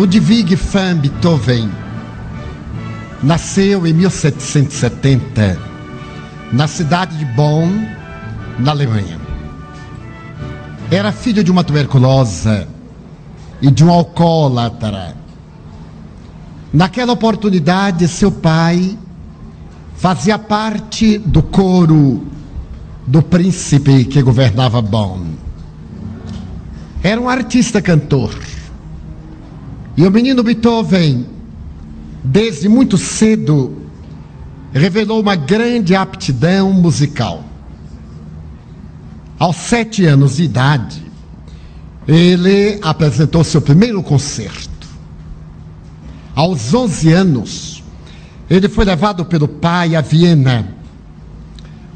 Ludwig van Beethoven nasceu em 1770 na cidade de Bonn, na Alemanha. Era filho de uma tuberculosa e de um alcoólatra. Naquela oportunidade, seu pai fazia parte do coro do príncipe que governava Bonn. Era um artista cantor. E o menino Beethoven, desde muito cedo, revelou uma grande aptidão musical. Aos sete anos de idade, ele apresentou seu primeiro concerto. Aos onze anos, ele foi levado pelo pai a Viena,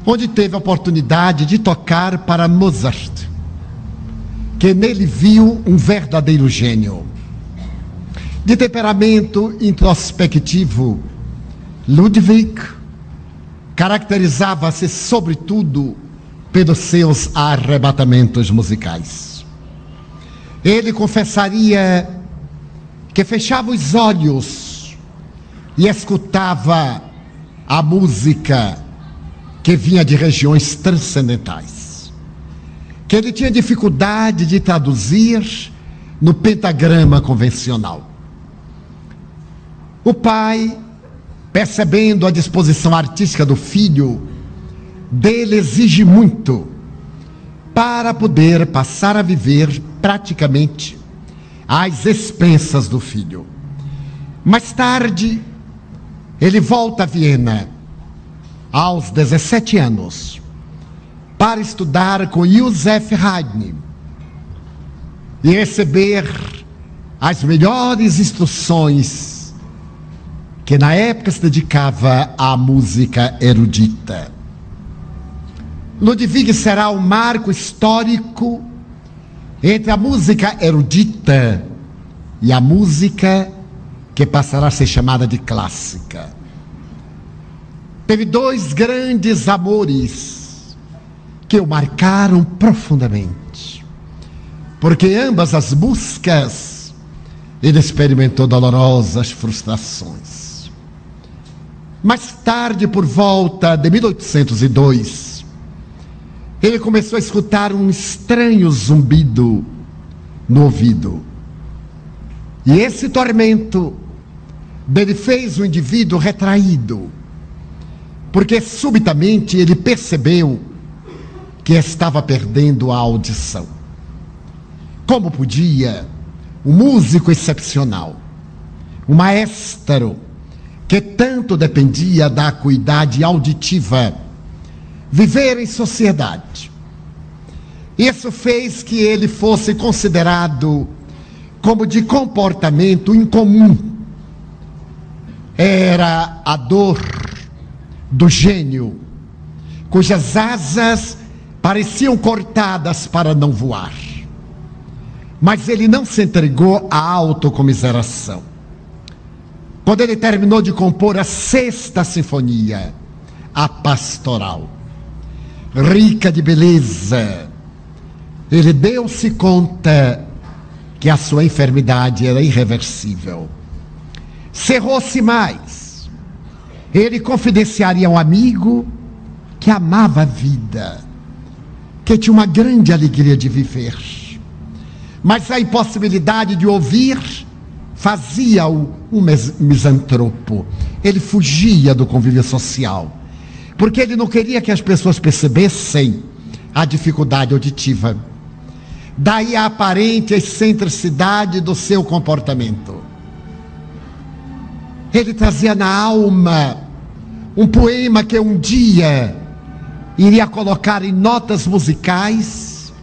onde teve a oportunidade de tocar para Mozart, que nele viu um verdadeiro gênio. De temperamento introspectivo, Ludwig caracterizava-se, sobretudo, pelos seus arrebatamentos musicais. Ele confessaria que fechava os olhos e escutava a música que vinha de regiões transcendentais. Que ele tinha dificuldade de traduzir no pentagrama convencional. O pai percebendo a disposição artística do filho, dele exige muito para poder passar a viver praticamente às expensas do filho. Mais tarde, ele volta a Viena, aos 17 anos, para estudar com Josef Haydn e receber as melhores instruções que na época se dedicava à música erudita. Ludwig será um marco histórico entre a música erudita e a música que passará a ser chamada de clássica. Teve dois grandes amores que o marcaram profundamente, porque ambas as buscas ele experimentou dolorosas frustrações. Mais tarde, por volta de 1802, ele começou a escutar um estranho zumbido no ouvido. E esse tormento dele fez o indivíduo retraído, porque subitamente ele percebeu que estava perdendo a audição. Como podia um músico excepcional, um maestro, que tanto dependia da acuidade auditiva, viver em sociedade. Isso fez que ele fosse considerado como de comportamento incomum. Era a dor do gênio, cujas asas pareciam cortadas para não voar. Mas ele não se entregou à autocomiseração quando ele terminou de compor a sexta sinfonia, a pastoral, rica de beleza, ele deu-se conta que a sua enfermidade era irreversível. Cerrou-se mais. Ele confidenciaria a um amigo que amava a vida, que tinha uma grande alegria de viver. Mas a impossibilidade de ouvir fazia-o um misantropo. Ele fugia do convívio social, porque ele não queria que as pessoas percebessem a dificuldade auditiva. Daí a aparente excentricidade do seu comportamento. Ele trazia na alma um poema que um dia iria colocar em notas musicais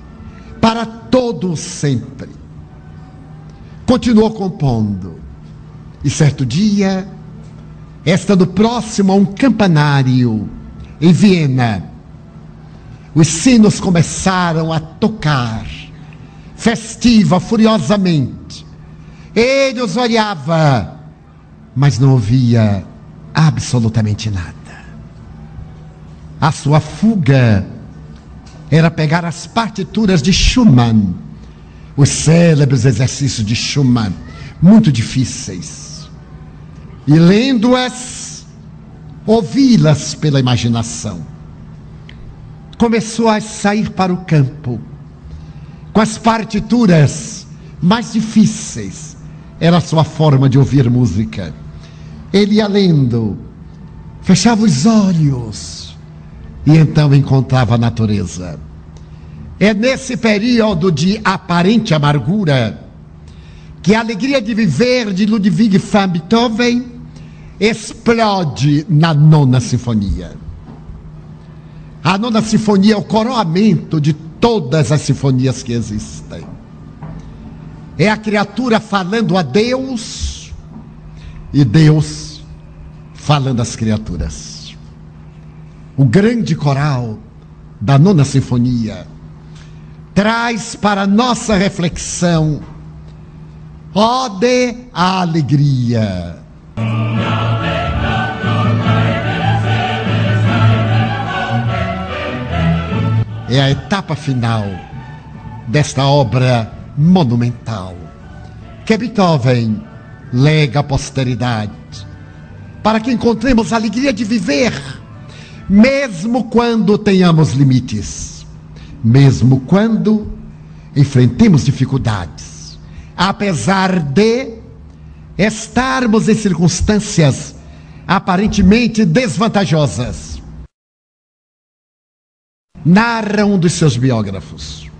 para todos sempre continuou compondo. E certo dia, estando próximo a um campanário em Viena, os sinos começaram a tocar, festiva, furiosamente. Ele os olhava, mas não ouvia absolutamente nada. A sua fuga era pegar as partituras de Schumann os célebres exercícios de Schumann, muito difíceis. E lendo-as, ouvi-las pela imaginação. Começou a sair para o campo com as partituras mais difíceis. Era a sua forma de ouvir música. Ele ia lendo, fechava os olhos e então encontrava a natureza. É nesse período de aparente amargura que a alegria de viver de Ludwig van Beethoven explode na nona sinfonia. A nona sinfonia é o coroamento de todas as sinfonias que existem. É a criatura falando a Deus e Deus falando às criaturas. O grande coral da nona sinfonia traz para nossa reflexão ode a alegria. É a etapa final desta obra monumental que Beethoven lega à posteridade para que encontremos a alegria de viver, mesmo quando tenhamos limites, mesmo quando enfrentemos dificuldades, apesar de estarmos em circunstâncias aparentemente desvantajosas. Narra um dos seus biógrafos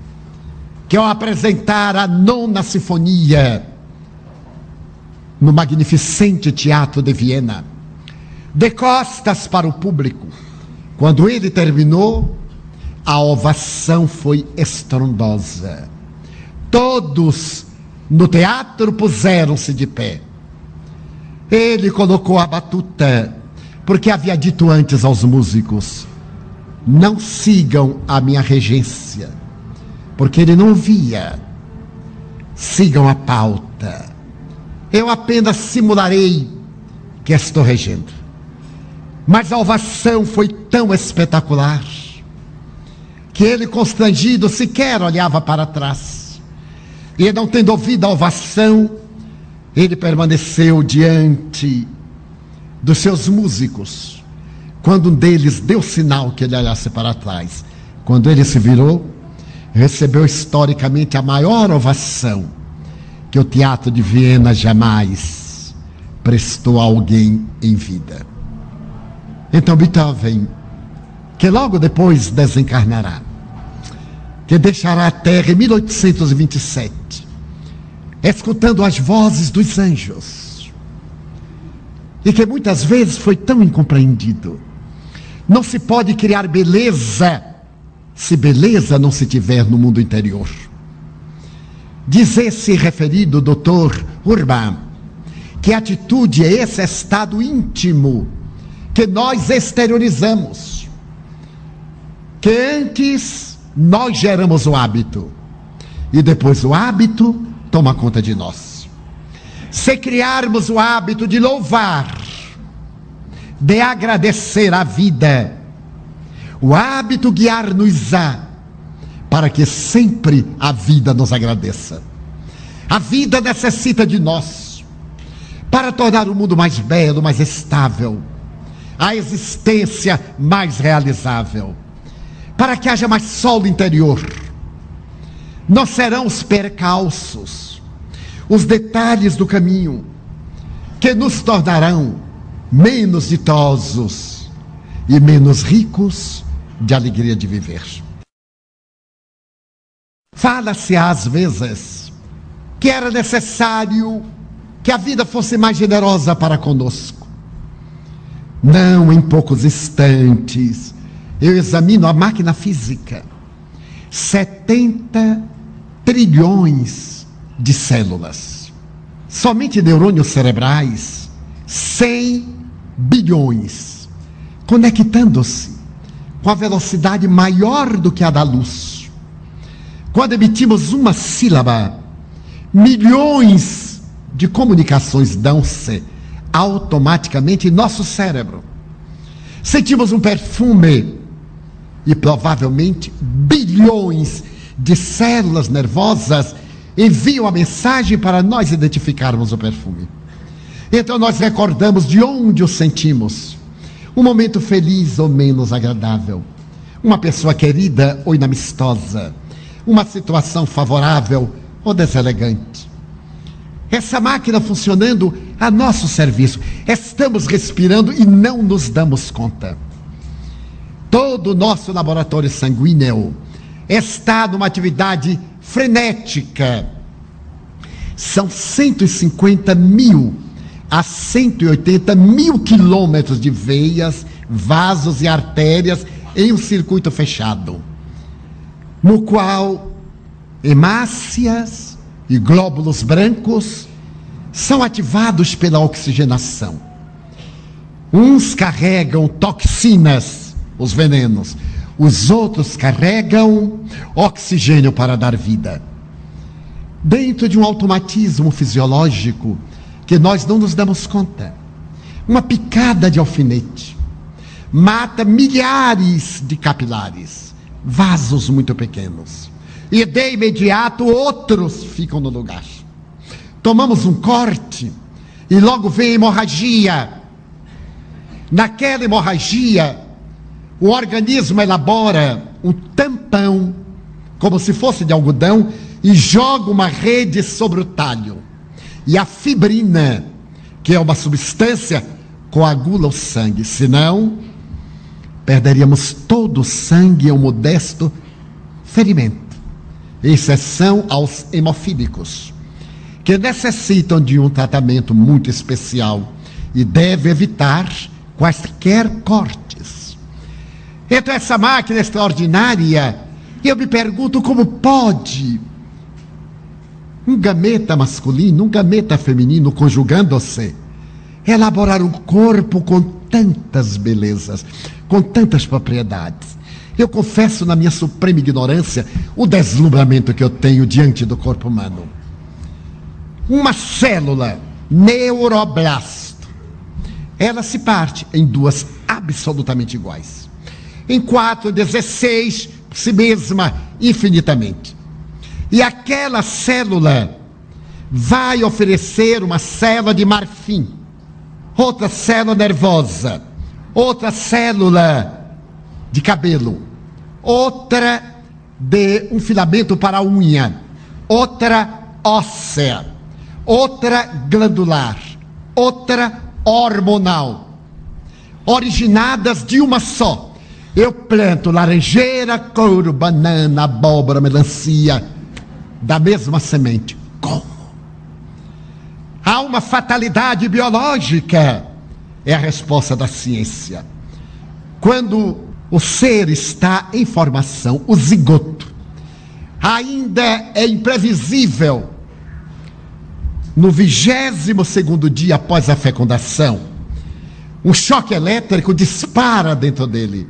que ao apresentar a nona sinfonia no magnificente teatro de Viena, de costas para o público, quando ele terminou, a ovação foi estrondosa. Todos no teatro puseram-se de pé. Ele colocou a batuta, porque havia dito antes aos músicos: não sigam a minha regência porque ele não via. Sigam a pauta. Eu apenas simularei que estou regendo. Mas a ovação foi tão espetacular que ele, constrangido, sequer olhava para trás. E não tendo ouvido a ovação, ele permaneceu diante dos seus músicos. Quando um deles deu sinal que ele olhasse para trás, quando ele se virou, recebeu historicamente a maior ovação que o Teatro de Viena jamais prestou a alguém em vida. Então, Beethoven, que logo depois desencarnará, que deixará a terra em 1827, escutando as vozes dos anjos, e que muitas vezes foi tão incompreendido. Não se pode criar beleza se beleza não se tiver no mundo interior. Diz esse referido doutor Urban que atitude é esse estado íntimo que nós exteriorizamos. Que antes nós geramos o hábito e depois o hábito toma conta de nós. Se criarmos o hábito de louvar, de agradecer a vida, o hábito guiar-nos-á para que sempre a vida nos agradeça. A vida necessita de nós para tornar o mundo mais belo, mais estável, a existência mais realizável, para que haja mais sol interior. Não serão os percalços, os detalhes do caminho que nos tornarão menos ditosos e menos ricos de alegria de viver. Fala-se às vezes que era necessário que a vida fosse mais generosa para conosco. Não em poucos instantes. Eu examino a máquina física. 70 trilhões de células. Somente neurônios cerebrais, 100 bilhões, conectando-se com a velocidade maior do que a da luz. Quando emitimos uma sílaba, milhões de comunicações dão-se automaticamente em nosso cérebro. Sentimos um perfume e provavelmente bilhões de células nervosas envia uma mensagem para nós identificarmos o perfume. Então nós recordamos de onde o sentimos. Um momento feliz ou menos agradável. Uma pessoa querida ou inamistosa. Uma situação favorável ou deselegante. Essa máquina funcionando a nosso serviço. Estamos respirando e não nos damos conta. Todo o nosso laboratório sanguíneo está numa atividade frenética. São 150 mil a 180 mil quilômetros de veias, vasos e artérias em um circuito fechado, no qual hemácias e glóbulos brancos são ativados pela oxigenação. Uns carregam toxinas, os venenos, os outros carregam oxigênio para dar vida. Dentro de um automatismo fisiológico, que nós não nos damos conta. Uma picada de alfinete mata milhares de capilares, vasos muito pequenos. E de imediato outros ficam no lugar. Tomamos um corte e logo vem hemorragia. Naquela hemorragia, o organismo elabora um tampão, como se fosse de algodão, e joga uma rede sobre o talho. E a fibrina, que é uma substância, coagula o sangue. Senão, perderíamos todo o sangue um modesto ferimento. Exceção aos hemofílicos, que necessitam de um tratamento muito especial e deve evitar quaisquer cortes. Então, essa máquina extraordinária, eu me pergunto como pode um gameta masculino, um gameta feminino conjugando-se, elaborar um corpo com tantas belezas, com tantas propriedades. Eu confesso, na minha suprema ignorância, o deslumbramento que eu tenho diante do corpo humano. Uma célula neuroblasto, ela se parte em duas absolutamente iguais. Em quatro, dezesseis, si mesma infinitamente. E aquela célula vai oferecer uma célula de marfim, outra célula nervosa, outra célula de cabelo, outra de um filamento para a unha, outra óssea, outra glandular, outra hormonal, originadas de uma só. Eu planto laranjeira, couro, banana, abóbora, melancia, da mesma semente. Como? Há uma fatalidade biológica. É a resposta da ciência. Quando o ser está em formação, o zigoto, ainda é imprevisível. No vigésimo segundo dia após a fecundação, um choque elétrico dispara dentro dele.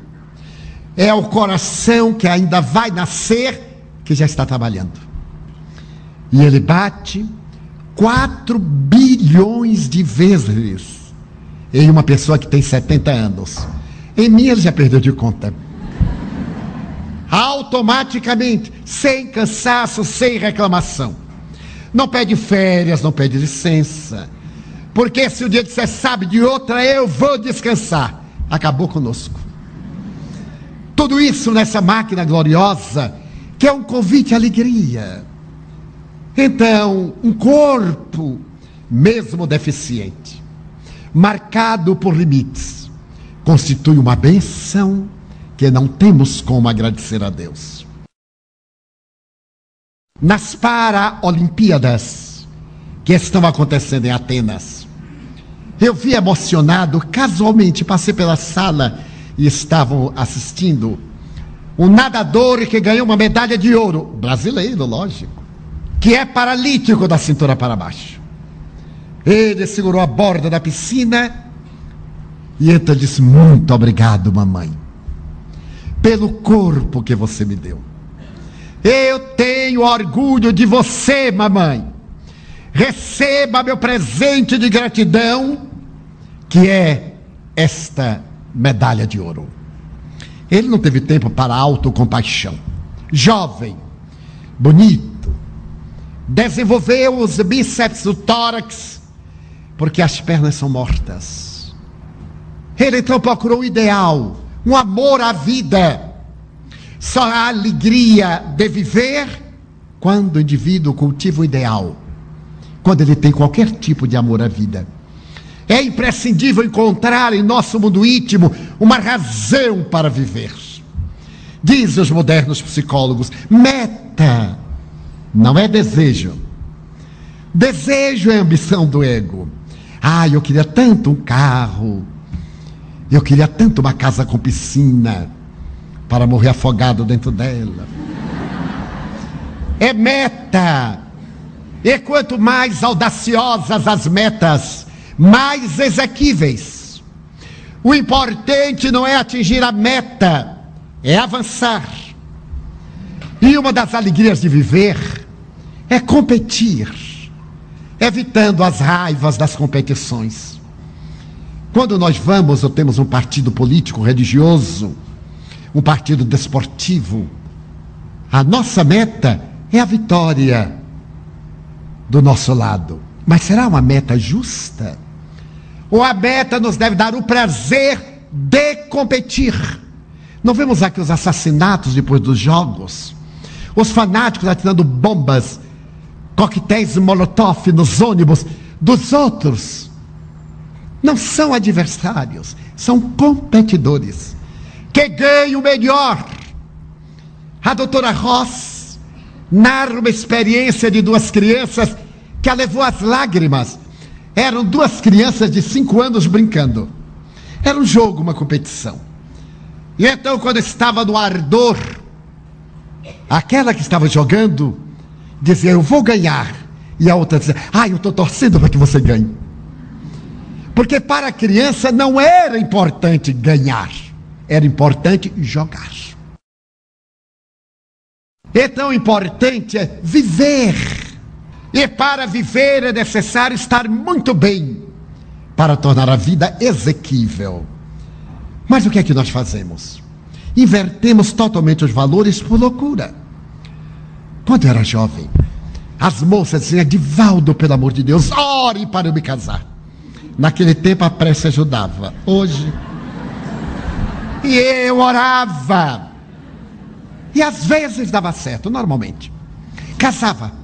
É o coração que ainda vai nascer que já está trabalhando. E ele bate 4 bilhões de vezes em uma pessoa que tem 70 anos. Em mim ele já perdeu de conta. Automaticamente, sem cansaço, sem reclamação. Não pede férias, não pede licença. Porque se o dia você sabe de outra, eu vou descansar. Acabou conosco. Tudo isso nessa máquina gloriosa, que é um convite à alegria então, um corpo, mesmo deficiente, marcado por limites, constitui uma benção que não temos como agradecer a Deus. Nas Paraolimpíadas que estão acontecendo em Atenas, eu vi emocionado, casualmente passei pela sala e estavam assistindo um nadador que ganhou uma medalha de ouro, brasileiro, lógico que é paralítico da cintura para baixo. Ele segurou a borda da piscina e então disse: Muito obrigado, mamãe, pelo corpo que você me deu. Eu tenho orgulho de você, mamãe. Receba meu presente de gratidão, que é esta medalha de ouro. Ele não teve tempo para autocompaixão. Jovem, bonito, desenvolveu os bíceps, o tórax, porque as pernas são mortas. Ele então procurou o ideal, um amor à vida. Só há alegria de viver quando o indivíduo cultiva o ideal, quando ele tem qualquer tipo de amor à vida. É imprescindível encontrar em nosso mundo íntimo uma razão para viver. Diz os modernos psicólogos: meta não é desejo. Desejo é ambição do ego. Ah, eu queria tanto um carro. Eu queria tanto uma casa com piscina para morrer afogado dentro dela. É meta. E quanto mais audaciosas as metas, mais exequíveis. O importante não é atingir a meta, é avançar. E uma das alegrias de viver é competir, evitando as raivas das competições. Quando nós vamos ou temos um partido político religioso, um partido desportivo, a nossa meta é a vitória do nosso lado. Mas será uma meta justa? Ou a meta nos deve dar o prazer de competir? Não vemos aqui os assassinatos depois dos jogos? Os fanáticos atirando bombas, coquetéis molotov nos ônibus dos outros. Não são adversários, são competidores. Que ganham o melhor. A doutora Ross narra uma experiência de duas crianças que a levou às lágrimas. Eram duas crianças de cinco anos brincando. Era um jogo, uma competição. E então, quando estava no ardor, aquela que estava jogando dizia: Eu vou ganhar. E a outra dizia: Ah, eu estou torcendo para que você ganhe. Porque para a criança não era importante ganhar, era importante jogar. É tão importante é viver. E para viver é necessário estar muito bem para tornar a vida exequível. Mas o que é que nós fazemos? Invertemos totalmente os valores por loucura. Quando eu era jovem, as moças diziam: Divaldo, pelo amor de Deus, ore para eu me casar. Naquele tempo a prece ajudava. Hoje. E eu orava. E às vezes dava certo, normalmente. Casava.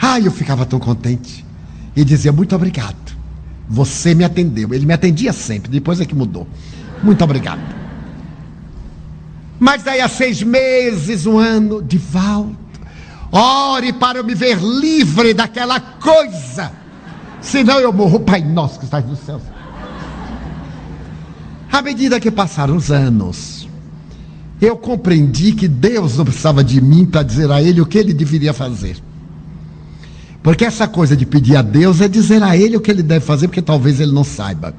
Ai, eu ficava tão contente. E dizia: Muito obrigado. Você me atendeu. Ele me atendia sempre, depois é que mudou. Muito obrigado. Mas daí a seis meses, um ano, de volta. Ore para eu me ver livre daquela coisa. Senão eu morro, Pai nosso que estás nos céus. À medida que passaram os anos, eu compreendi que Deus não precisava de mim para dizer a ele o que ele deveria fazer. Porque essa coisa de pedir a Deus é dizer a ele o que ele deve fazer, porque talvez ele não saiba.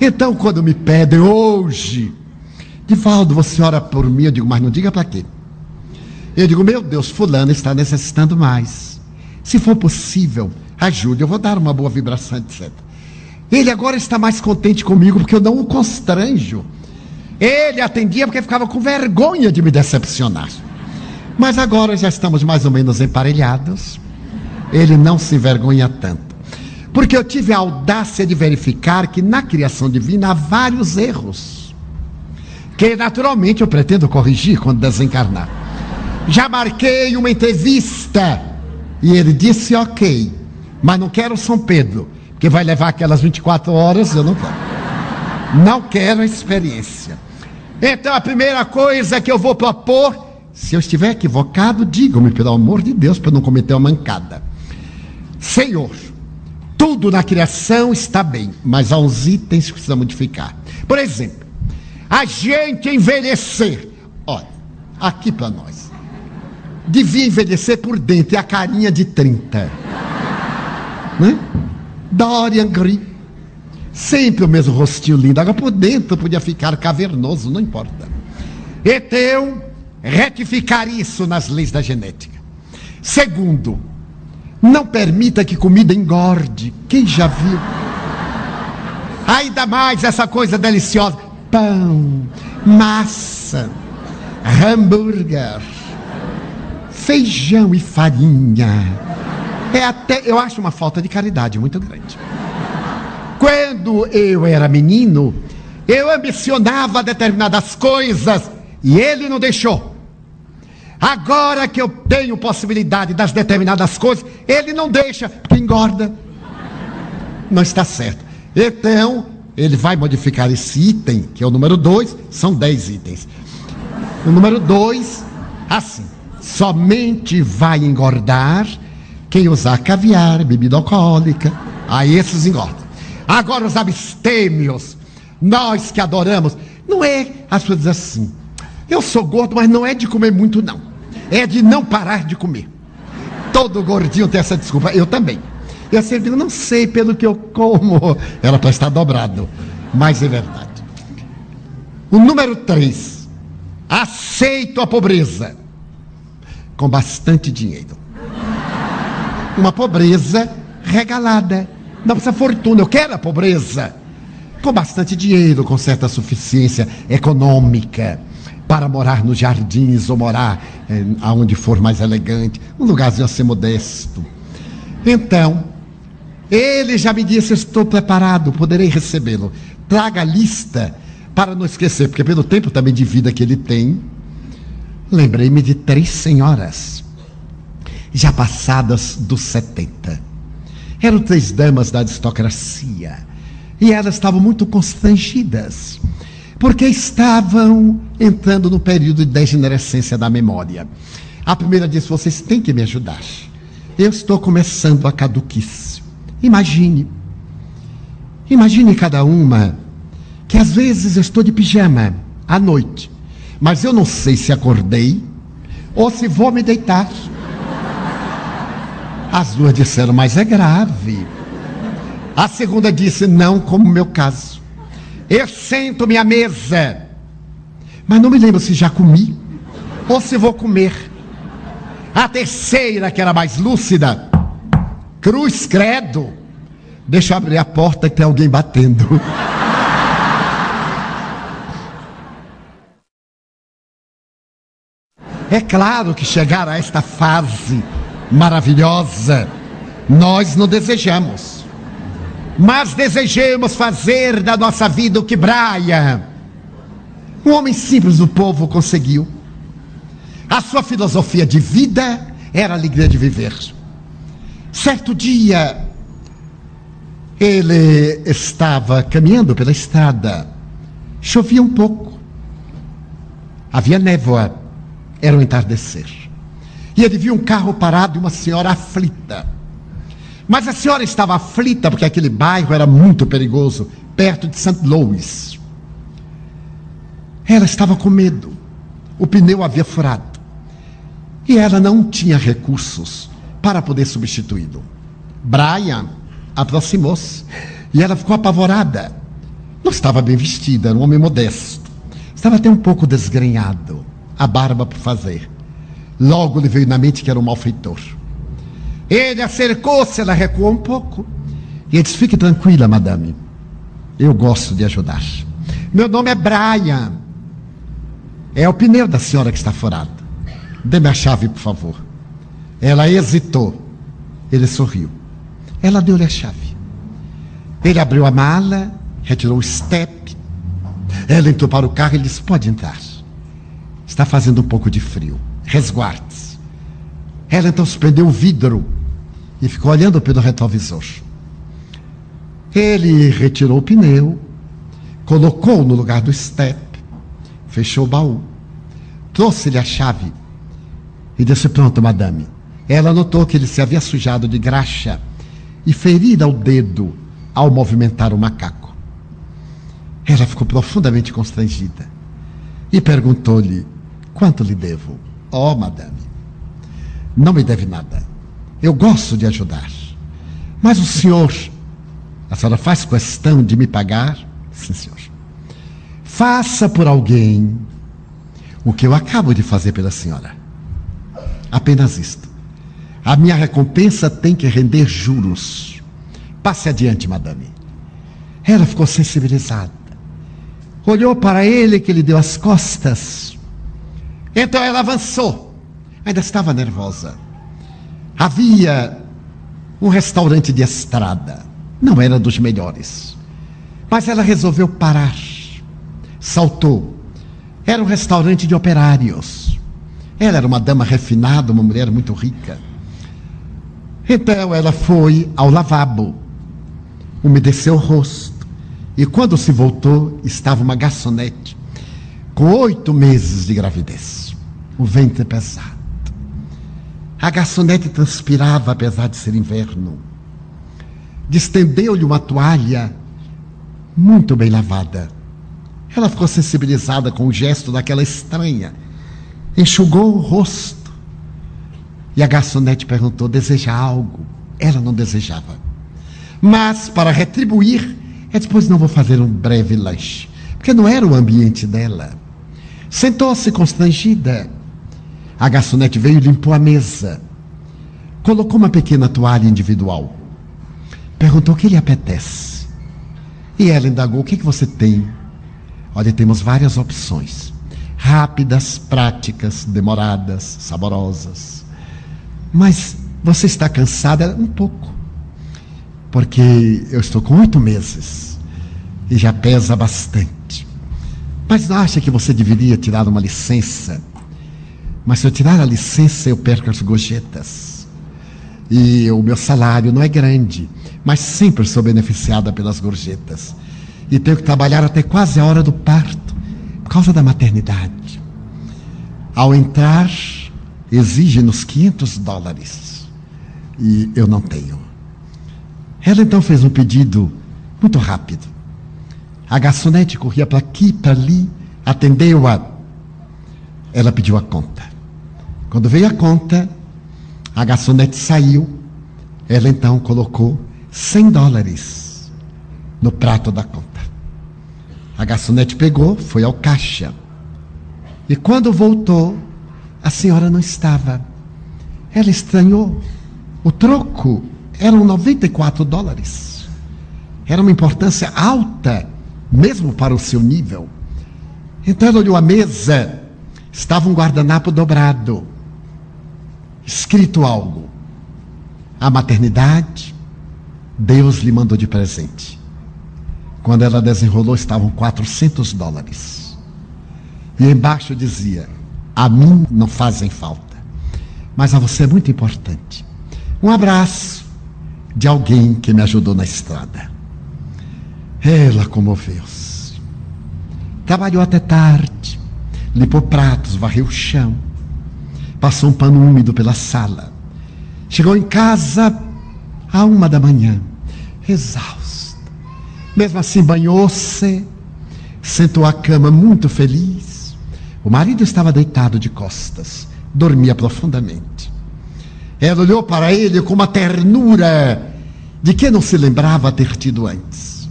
Então, quando me pedem hoje, Divaldo, você ora por mim, eu digo, mas não diga para quê. Eu digo, meu Deus, fulano está necessitando mais. Se for possível, ajude, eu vou dar uma boa vibração, etc. Ele agora está mais contente comigo porque eu não o constranjo. Ele atendia porque ficava com vergonha de me decepcionar. Mas agora já estamos mais ou menos emparelhados. Ele não se envergonha tanto. Porque eu tive a audácia de verificar que na criação divina há vários erros. Que naturalmente eu pretendo corrigir quando desencarnar. Já marquei uma entrevista e ele disse ok, mas não quero São Pedro, que vai levar aquelas 24 horas, eu não quero. Não quero a experiência. Então a primeira coisa que eu vou propor, se eu estiver equivocado, diga-me, pelo amor de Deus, para não cometer uma mancada. Senhor, tudo na criação está bem, mas há uns itens que precisam modificar. Por exemplo, a gente envelhecer. Olha, aqui para nós. Devia envelhecer por dentro, e a carinha de 30. Né? Dorian Gray. Sempre o mesmo rostinho lindo. Agora por dentro podia ficar cavernoso, não importa. Então, retificar isso nas leis da genética. Segundo, não permita que comida engorde. Quem já viu? Ainda mais essa coisa deliciosa: pão, massa, hambúrguer, feijão e farinha. É até, eu acho uma falta de caridade muito grande. Quando eu era menino, eu ambicionava determinadas coisas e ele não deixou. Agora que eu tenho possibilidade das determinadas coisas, ele não deixa, porque engorda. Não está certo. Então, ele vai modificar esse item, que é o número 2, são 10 itens. O número 2, assim, somente vai engordar quem usar caviar, bebida alcoólica, aí esses engordam. Agora os abstêmios, nós que adoramos, não é as pessoas assim. Eu sou gordo, mas não é de comer muito, não é de não parar de comer. Todo gordinho tem essa desculpa, eu também. Eu sempre digo, não sei pelo que eu como. Ela para estar dobrado, mas é verdade. O número 3, aceito a pobreza com bastante dinheiro. Uma pobreza regalada. Não precisa fortuna, eu quero a pobreza. Com bastante dinheiro, com certa suficiência econômica para morar nos jardins ou morar é, aonde for mais elegante, um lugarzinho a ser modesto. Então, ele já me disse: Estou preparado, poderei recebê-lo. Traga a lista para não esquecer, porque pelo tempo também de vida que ele tem, lembrei-me de três senhoras, já passadas dos 70. Eram três damas da aristocracia e elas estavam muito constrangidas porque estavam entrando no período de degenerescência da memória. A primeira disse: Vocês têm que me ajudar. Eu estou começando a caduquice. Imagine. Imagine cada uma que às vezes eu estou de pijama à noite, mas eu não sei se acordei ou se vou me deitar. As duas disseram, mas é grave. A segunda disse, não como meu caso. Eu sento-me à mesa, mas não me lembro se já comi ou se vou comer. A terceira, que era mais lúcida, cruz credo. Deixa eu abrir a porta que tem alguém batendo. É claro que chegar a esta fase maravilhosa, nós não desejamos mas desejemos fazer da nossa vida o que Braia, um homem simples do povo, conseguiu. A sua filosofia de vida era a alegria de viver. Certo dia, ele estava caminhando pela estrada, chovia um pouco, havia névoa, era o entardecer. E ele viu um carro parado e uma senhora aflita. Mas a senhora estava aflita porque aquele bairro era muito perigoso, perto de St. Louis. Ela estava com medo. O pneu havia furado. E ela não tinha recursos para poder substituí-lo. Brian aproximou-se e ela ficou apavorada. Não estava bem vestida, era um homem modesto. Estava até um pouco desgrenhado, a barba por fazer. Logo lhe veio na mente que era um malfeitor. Ele acercou-se, ela recuou um pouco. E ele disse: Fique tranquila, madame. Eu gosto de ajudar. Meu nome é Brian. É o pneu da senhora que está furado. Dê-me a chave, por favor. Ela hesitou. Ele sorriu. Ela deu-lhe a chave. Ele abriu a mala, retirou o step. Ela entrou para o carro e disse: Pode entrar. Está fazendo um pouco de frio. Resguarde-se. Ela então suspendeu o vidro e ficou olhando pelo retrovisor. Ele retirou o pneu, colocou no lugar do step, fechou o baú, trouxe-lhe a chave e disse: Pronto, madame. Ela notou que ele se havia sujado de graxa e ferida o dedo ao movimentar o macaco. Ela ficou profundamente constrangida e perguntou-lhe: Quanto lhe devo? Oh, madame, não me deve nada. Eu gosto de ajudar. Mas o senhor, a senhora faz questão de me pagar? Sim, senhor. Faça por alguém o que eu acabo de fazer pela senhora. Apenas isto. A minha recompensa tem que render juros. Passe adiante, madame. Ela ficou sensibilizada. Olhou para ele que lhe deu as costas. Então ela avançou. Ainda estava nervosa. Havia um restaurante de estrada. Não era dos melhores. Mas ela resolveu parar. Saltou. Era um restaurante de operários. Ela era uma dama refinada, uma mulher muito rica. Então ela foi ao lavabo, umedeceu o rosto. E quando se voltou, estava uma garçonete com oito meses de gravidez, o ventre pesado. A garçonete transpirava, apesar de ser inverno. Distendeu-lhe uma toalha muito bem lavada. Ela ficou sensibilizada com o gesto daquela estranha. Enxugou o rosto. E a garçonete perguntou: deseja algo? Ela não desejava. Mas, para retribuir, ela disse: Pois não vou fazer um breve lanche. Porque não era o ambiente dela. Sentou-se constrangida. A garçonete veio e limpou a mesa. Colocou uma pequena toalha individual. Perguntou o que lhe apetece. E ela indagou: O que, que você tem? Olha, temos várias opções. Rápidas, práticas, demoradas, saborosas. Mas você está cansada? Um pouco. Porque eu estou com oito meses e já pesa bastante. Mas não acha que você deveria tirar uma licença? Mas se eu tirar a licença, eu perco as gorjetas. E o meu salário não é grande, mas sempre sou beneficiada pelas gorjetas. E tenho que trabalhar até quase a hora do parto, por causa da maternidade. Ao entrar, exige-nos 500 dólares. E eu não tenho. Ela então fez um pedido muito rápido. A garçonete corria para aqui, para ali, atendeu-a. Ela pediu a conta. Quando veio a conta, a garçonete saiu. Ela então colocou 100 dólares no prato da conta. A garçonete pegou, foi ao caixa. E quando voltou, a senhora não estava. Ela estranhou. O troco eram 94 dólares. Era uma importância alta mesmo para o seu nível. Então ela olhou a mesa, estava um guardanapo dobrado, escrito algo. A maternidade, Deus lhe mandou de presente. Quando ela desenrolou, estavam 400 dólares. E embaixo dizia: A mim não fazem falta, mas a você é muito importante. Um abraço de alguém que me ajudou na estrada. Ela comoveu-se. Trabalhou até tarde, limpou pratos, varreu o chão, passou um pano úmido pela sala. Chegou em casa à uma da manhã, exausta. Mesmo assim, banhou-se, sentou à cama muito feliz. O marido estava deitado de costas, dormia profundamente. Ela olhou para ele com uma ternura de que não se lembrava ter tido antes.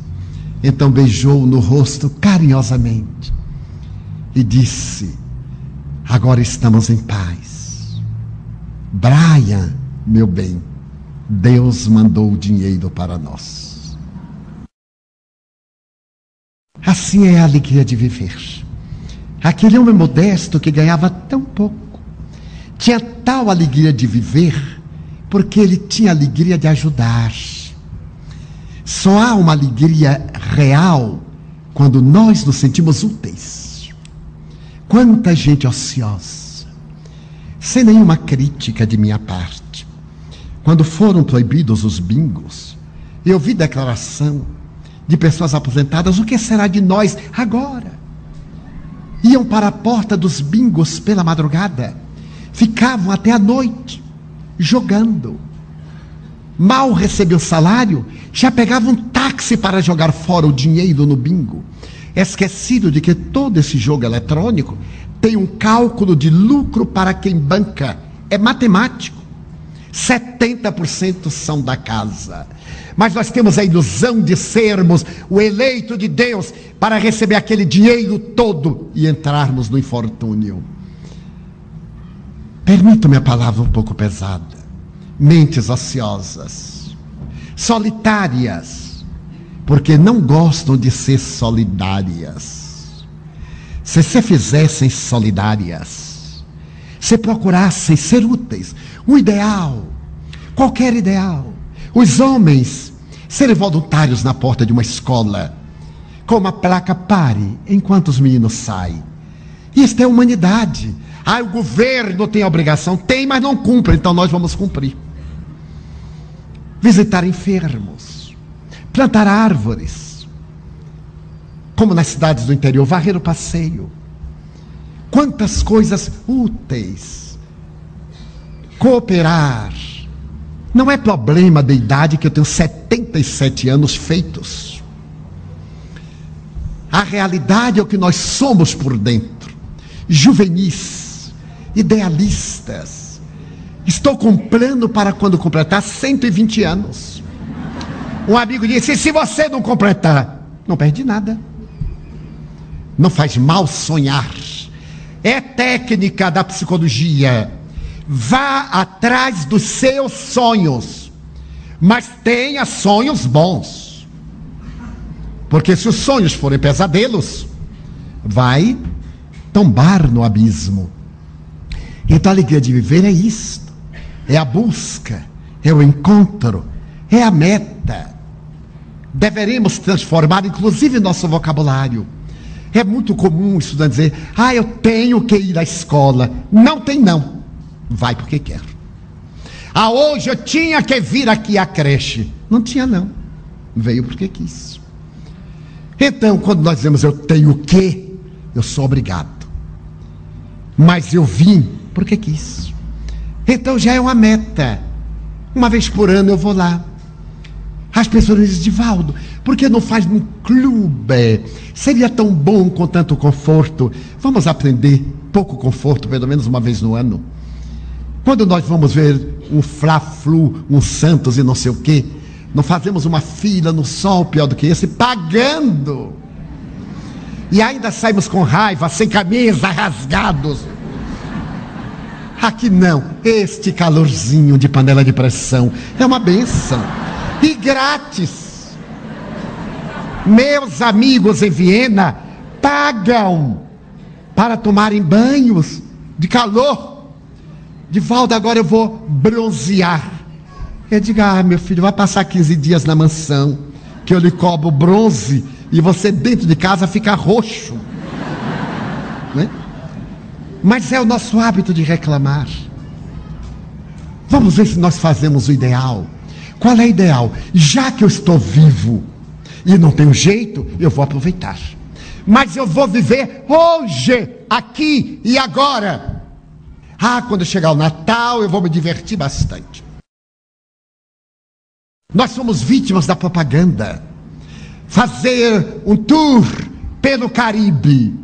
Então beijou no rosto carinhosamente e disse: Agora estamos em paz. Brian, meu bem, Deus mandou o dinheiro para nós. Assim é a alegria de viver. Aquele homem modesto que ganhava tão pouco tinha tal alegria de viver porque ele tinha alegria de ajudar só há uma alegria real quando nós nos sentimos úteis. Quanta gente ociosa, sem nenhuma crítica de minha parte. Quando foram proibidos os bingos, eu vi declaração de pessoas aposentadas: o que será de nós agora? Iam para a porta dos bingos pela madrugada, ficavam até a noite jogando mal recebeu salário, já pegava um táxi para jogar fora o dinheiro no bingo. Esquecido de que todo esse jogo eletrônico tem um cálculo de lucro para quem banca. É matemático. 70% são da casa. Mas nós temos a ilusão de sermos o eleito de Deus para receber aquele dinheiro todo e entrarmos no infortúnio. Permita-me a palavra um pouco pesada mentes ociosas, solitárias, porque não gostam de ser solidárias. Se se fizessem solidárias, se procurassem ser úteis, um ideal, qualquer ideal, os homens serem voluntários na porta de uma escola, com uma placa pare enquanto os meninos saem. Isto é humanidade. Ah, o governo tem a obrigação? Tem, mas não cumpre, então nós vamos cumprir. Visitar enfermos, plantar árvores, como nas cidades do interior, varrer o passeio. Quantas coisas úteis. Cooperar. Não é problema de idade que eu tenho 77 anos feitos. A realidade é o que nós somos por dentro. Juvenis, idealistas. Estou com plano para quando completar 120 anos. Um amigo disse: se você não completar, não perde nada. Não faz mal sonhar. É técnica da psicologia. Vá atrás dos seus sonhos, mas tenha sonhos bons. Porque se os sonhos forem pesadelos, vai tombar no abismo. Então a alegria de viver é isto: é a busca, é o encontro, é a meta. Deveremos transformar, inclusive, nosso vocabulário. É muito comum o estudante dizer: Ah, eu tenho que ir à escola. Não tem, não. Vai porque quer. Ah, hoje eu tinha que vir aqui à creche. Não tinha, não. Veio porque quis. Então, quando nós dizemos eu tenho que, eu sou obrigado. Mas eu vim porque quis. Então já é uma meta. Uma vez por ano eu vou lá. As pessoas dizem, Divaldo, por que não faz num clube? Seria tão bom com tanto conforto. Vamos aprender pouco conforto, pelo menos uma vez no ano. Quando nós vamos ver um Fla-Flu, um Santos e não sei o quê, não fazemos uma fila no sol pior do que esse, pagando. E ainda saímos com raiva, sem camisa, rasgados. Aqui não, este calorzinho de panela de pressão é uma benção. E grátis. Meus amigos em Viena pagam para tomarem banhos de calor. De volta agora eu vou bronzear. Eu digo, ah, meu filho, vai passar 15 dias na mansão, que eu lhe cobro bronze e você dentro de casa fica roxo. Né? Mas é o nosso hábito de reclamar. Vamos ver se nós fazemos o ideal. Qual é ideal? Já que eu estou vivo e não tenho jeito, eu vou aproveitar. Mas eu vou viver hoje, aqui e agora. Ah, quando chegar o Natal, eu vou me divertir bastante. Nós somos vítimas da propaganda. Fazer um tour pelo Caribe.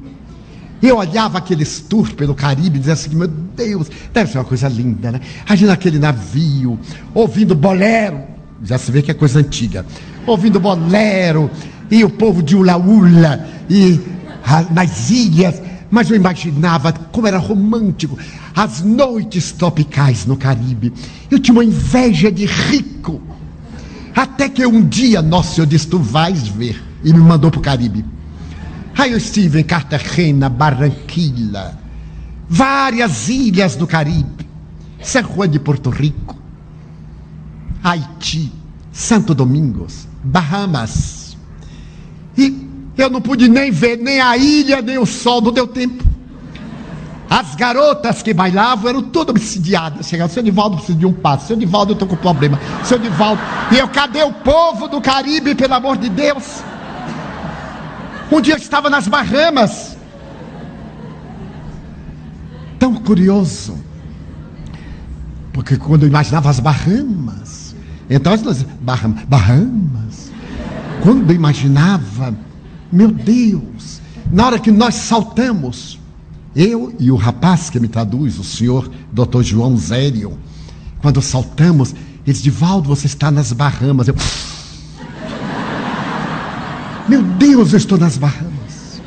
Eu olhava aqueles tours pelo Caribe e dizia assim: meu Deus, deve ser uma coisa linda, né? A gente naquele navio, ouvindo bolero, já se vê que é coisa antiga, ouvindo bolero, e o povo de ula-ula, e a, nas ilhas, mas eu imaginava como era romântico, as noites tropicais no Caribe. Eu tinha uma inveja de rico. Até que um dia, nossa, eu disse: Tu vais ver. E me mandou para o Caribe. Aí eu estive em Cartagena, Barranquilla, várias ilhas do Caribe, San Juan de Porto Rico, Haiti, Santo Domingos, Bahamas. E eu não pude nem ver nem a ilha, nem o sol, não deu tempo. As garotas que bailavam eram todas obsidiadas. Chegavam, seu Nivaldo precisa de um passo. Seu Nivaldo, eu estou com problema. Seu Nivaldo. E eu, cadê o povo do Caribe, pelo amor de Deus? Um dia eu estava nas Bahamas. Tão curioso. Porque quando eu imaginava as Bahamas, então nós Bahamas, Bahamas. Quando eu imaginava, meu Deus, na hora que nós saltamos, eu e o rapaz que me traduz, o senhor Dr. João Zério, quando saltamos, ele disse, Divaldo, você está nas Bahamas. Eu, meu Deus, eu estou nas Bahamas.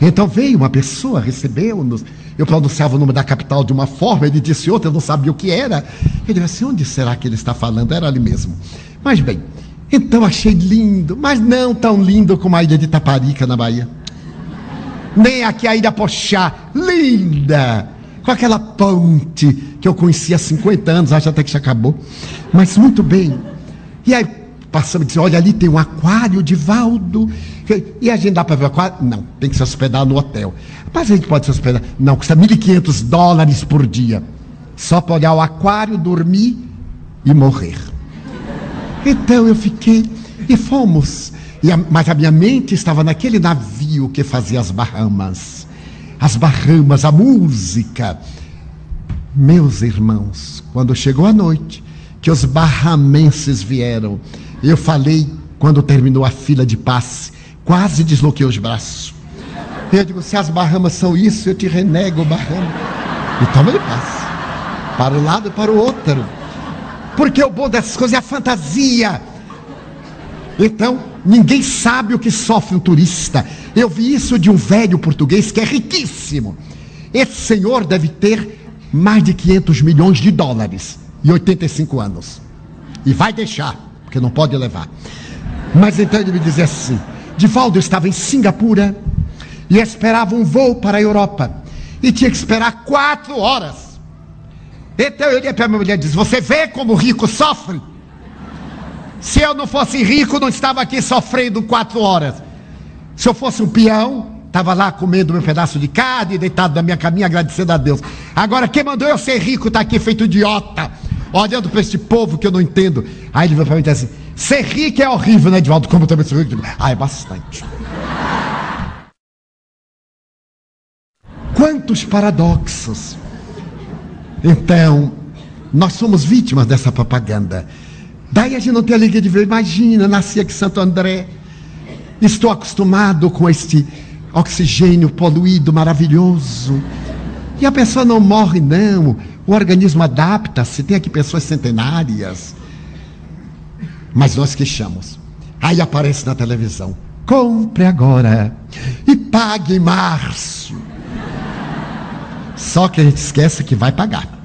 Então veio uma pessoa, recebeu-nos. Eu pronunciava o nome da capital de uma forma, ele disse outra, eu não sabia o que era. Ele disse assim: onde será que ele está falando? Era ali mesmo. Mas bem, então achei lindo, mas não tão lindo como a ilha de Taparica, na Bahia. Nem aqui a ilha Pochá, linda, com aquela ponte que eu conheci há 50 anos, acho até que já acabou. Mas muito bem, E aí passamos e disse, olha ali tem um aquário de Valdo. E a gente dá para ver o aquário? Não, tem que se hospedar no hotel. Mas a gente pode se hospedar. Não, custa 1.500 dólares por dia. Só para olhar o aquário, dormir e morrer. Então eu fiquei e fomos. E a, mas a minha mente estava naquele navio que fazia as Bahamas. As Bahamas, a música. Meus irmãos, quando chegou a noite, que os barramenses vieram, eu falei, quando terminou a fila de passe, quase desloquei os braços. Eu digo, se as Bahamas são isso, eu te renego Bahama. E toma de passe. Para um lado e para o outro. Porque o bom dessas coisas é a fantasia. Então, ninguém sabe o que sofre um turista. Eu vi isso de um velho português que é riquíssimo. Esse senhor deve ter mais de 500 milhões de dólares e 85 anos. E vai deixar, porque não pode levar. Mas então ele me dizia assim: Divaldo estava em Singapura e esperava um voo para a Europa. E tinha que esperar quatro horas. Então eu olhei para a minha mulher e disse: Você vê como o rico sofre? Se eu não fosse rico, não estava aqui sofrendo quatro horas. Se eu fosse um peão, estava lá comendo meu pedaço de carne, deitado na minha caminha, agradecendo a Deus. Agora, quem mandou eu ser rico está aqui feito idiota, olhando para este povo que eu não entendo. Aí ele veio para mim e disse assim: Ser rico é horrível, né, Edvaldo? Como também sou rico? Ah, é bastante. Quantos paradoxos. Então, nós somos vítimas dessa propaganda. Daí a gente não tem alegria de ver. Imagina, nasci aqui em Santo André. Estou acostumado com este oxigênio poluído maravilhoso. E a pessoa não morre, não. O organismo adapta-se. Tem aqui pessoas centenárias. Mas nós queixamos. Aí aparece na televisão: compre agora e pague em março. Só que a gente esquece que vai pagar.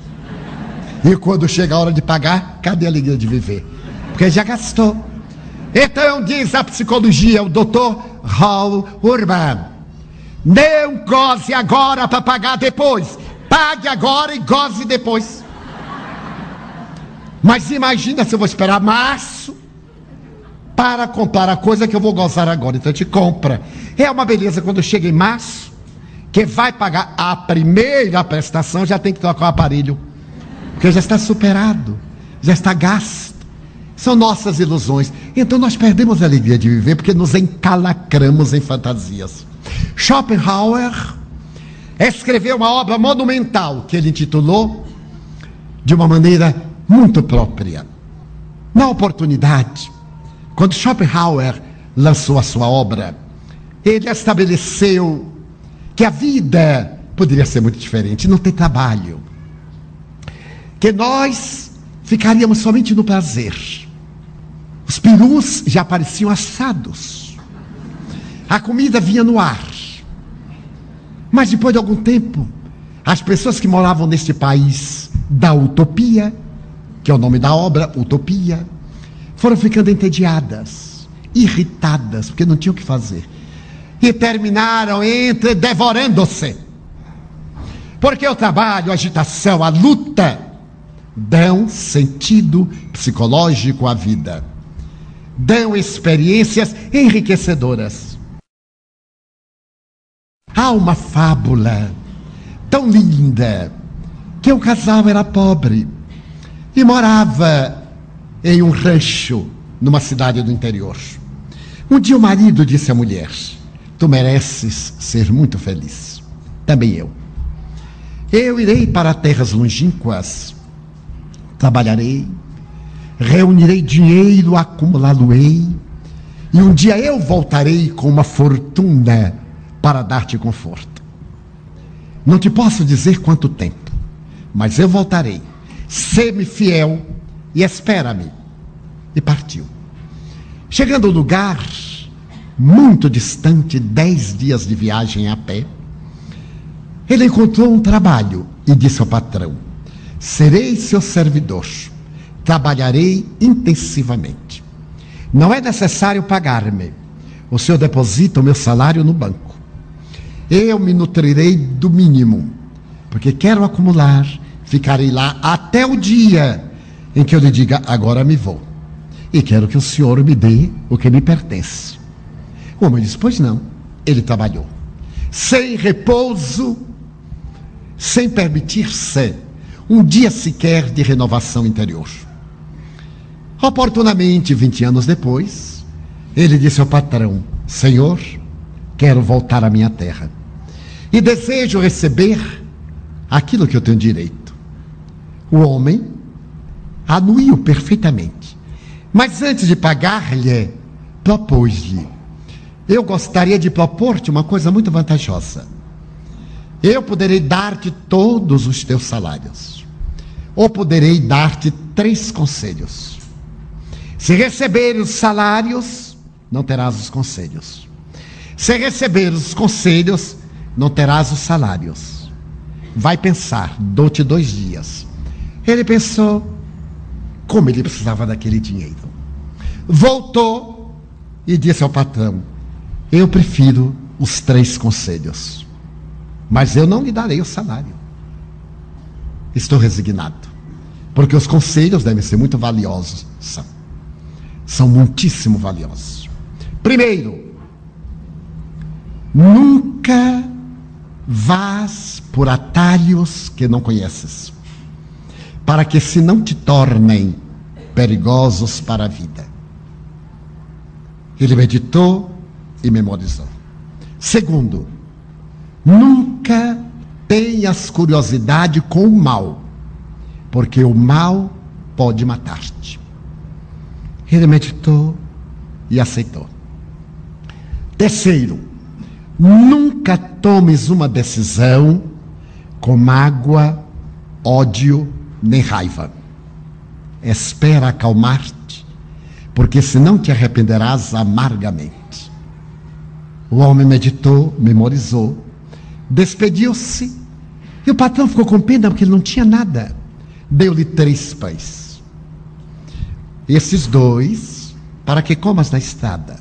E quando chega a hora de pagar, cadê a alegria de viver? Porque já gastou. Então diz a psicologia, o doutor Hall Urban. Não goze agora para pagar depois. Pague agora e goze depois. Mas imagina se eu vou esperar março para comprar a coisa que eu vou gozar agora. Então gente compra. É uma beleza quando chega em março que vai pagar a primeira prestação já tem que trocar o aparelho, porque já está superado, já está gasto. São nossas ilusões. Então nós perdemos a alegria de viver porque nos encalacramos em fantasias. Schopenhauer escreveu uma obra monumental que ele intitulou de uma maneira muito própria. Na oportunidade, quando Schopenhauer lançou a sua obra, ele estabeleceu que a vida poderia ser muito diferente, não ter trabalho. Que nós ficaríamos somente no prazer. Os perus já pareciam assados. A comida vinha no ar. Mas depois de algum tempo, as pessoas que moravam neste país da utopia, que é o nome da obra, Utopia, foram ficando entediadas, irritadas, porque não tinham o que fazer e terminaram entre devorando-se. Porque o trabalho, a agitação, a luta dão sentido psicológico à vida, dão experiências enriquecedoras. Há uma fábula tão linda que o casal era pobre e morava em um rancho numa cidade do interior. Um dia o marido disse à mulher: Tu mereces ser muito feliz. Também eu. Eu irei para terras longínquas, trabalharei, reunirei dinheiro, acumulá-lo-ei, e um dia eu voltarei com uma fortuna para dar-te conforto. Não te posso dizer quanto tempo, mas eu voltarei. Sê-me fiel e espera-me. E partiu. Chegando ao lugar, muito distante, dez dias de viagem a pé, ele encontrou um trabalho e disse ao patrão: Serei seu servidor, trabalharei intensivamente. Não é necessário pagar-me. O senhor deposita o meu salário no banco. Eu me nutrirei do mínimo, porque quero acumular, ficarei lá até o dia em que eu lhe diga: agora me vou. e quero que o senhor me dê o que me pertence. O homem disse: Pois não. Ele trabalhou sem repouso, sem permitir-se um dia sequer de renovação interior. Oportunamente, 20 anos depois, ele disse ao patrão: Senhor, quero voltar à minha terra e desejo receber aquilo que eu tenho direito. O homem anuiu perfeitamente, mas antes de pagar-lhe, propôs-lhe: Eu gostaria de propor-te uma coisa muito vantajosa. Eu poderei dar-te todos os teus salários, ou poderei dar-te três conselhos. Se receber os salários, não terás os conselhos. Se receber os conselhos, não terás os salários. Vai pensar, dou-te dois dias. Ele pensou, como ele precisava daquele dinheiro. Voltou e disse ao patrão: Eu prefiro os três conselhos, mas eu não lhe darei o salário. Estou resignado, porque os conselhos devem ser muito valiosos. São, são muitíssimo valiosos. Primeiro, nunca vás por atalhos que não conheces, para que se não te tornem perigosos para a vida. Ele meditou e memorizou. Segundo, nunca tenhas curiosidade com o mal, porque o mal pode matar-te. Ele meditou e aceitou. Terceiro, Nunca tomes uma decisão com mágoa, ódio nem raiva. Espera acalmar-te, porque senão te arrependerás amargamente. O homem meditou, memorizou, despediu-se, e o patrão ficou com pena porque ele não tinha nada. Deu-lhe três pães. Esses dois, para que comas na estrada.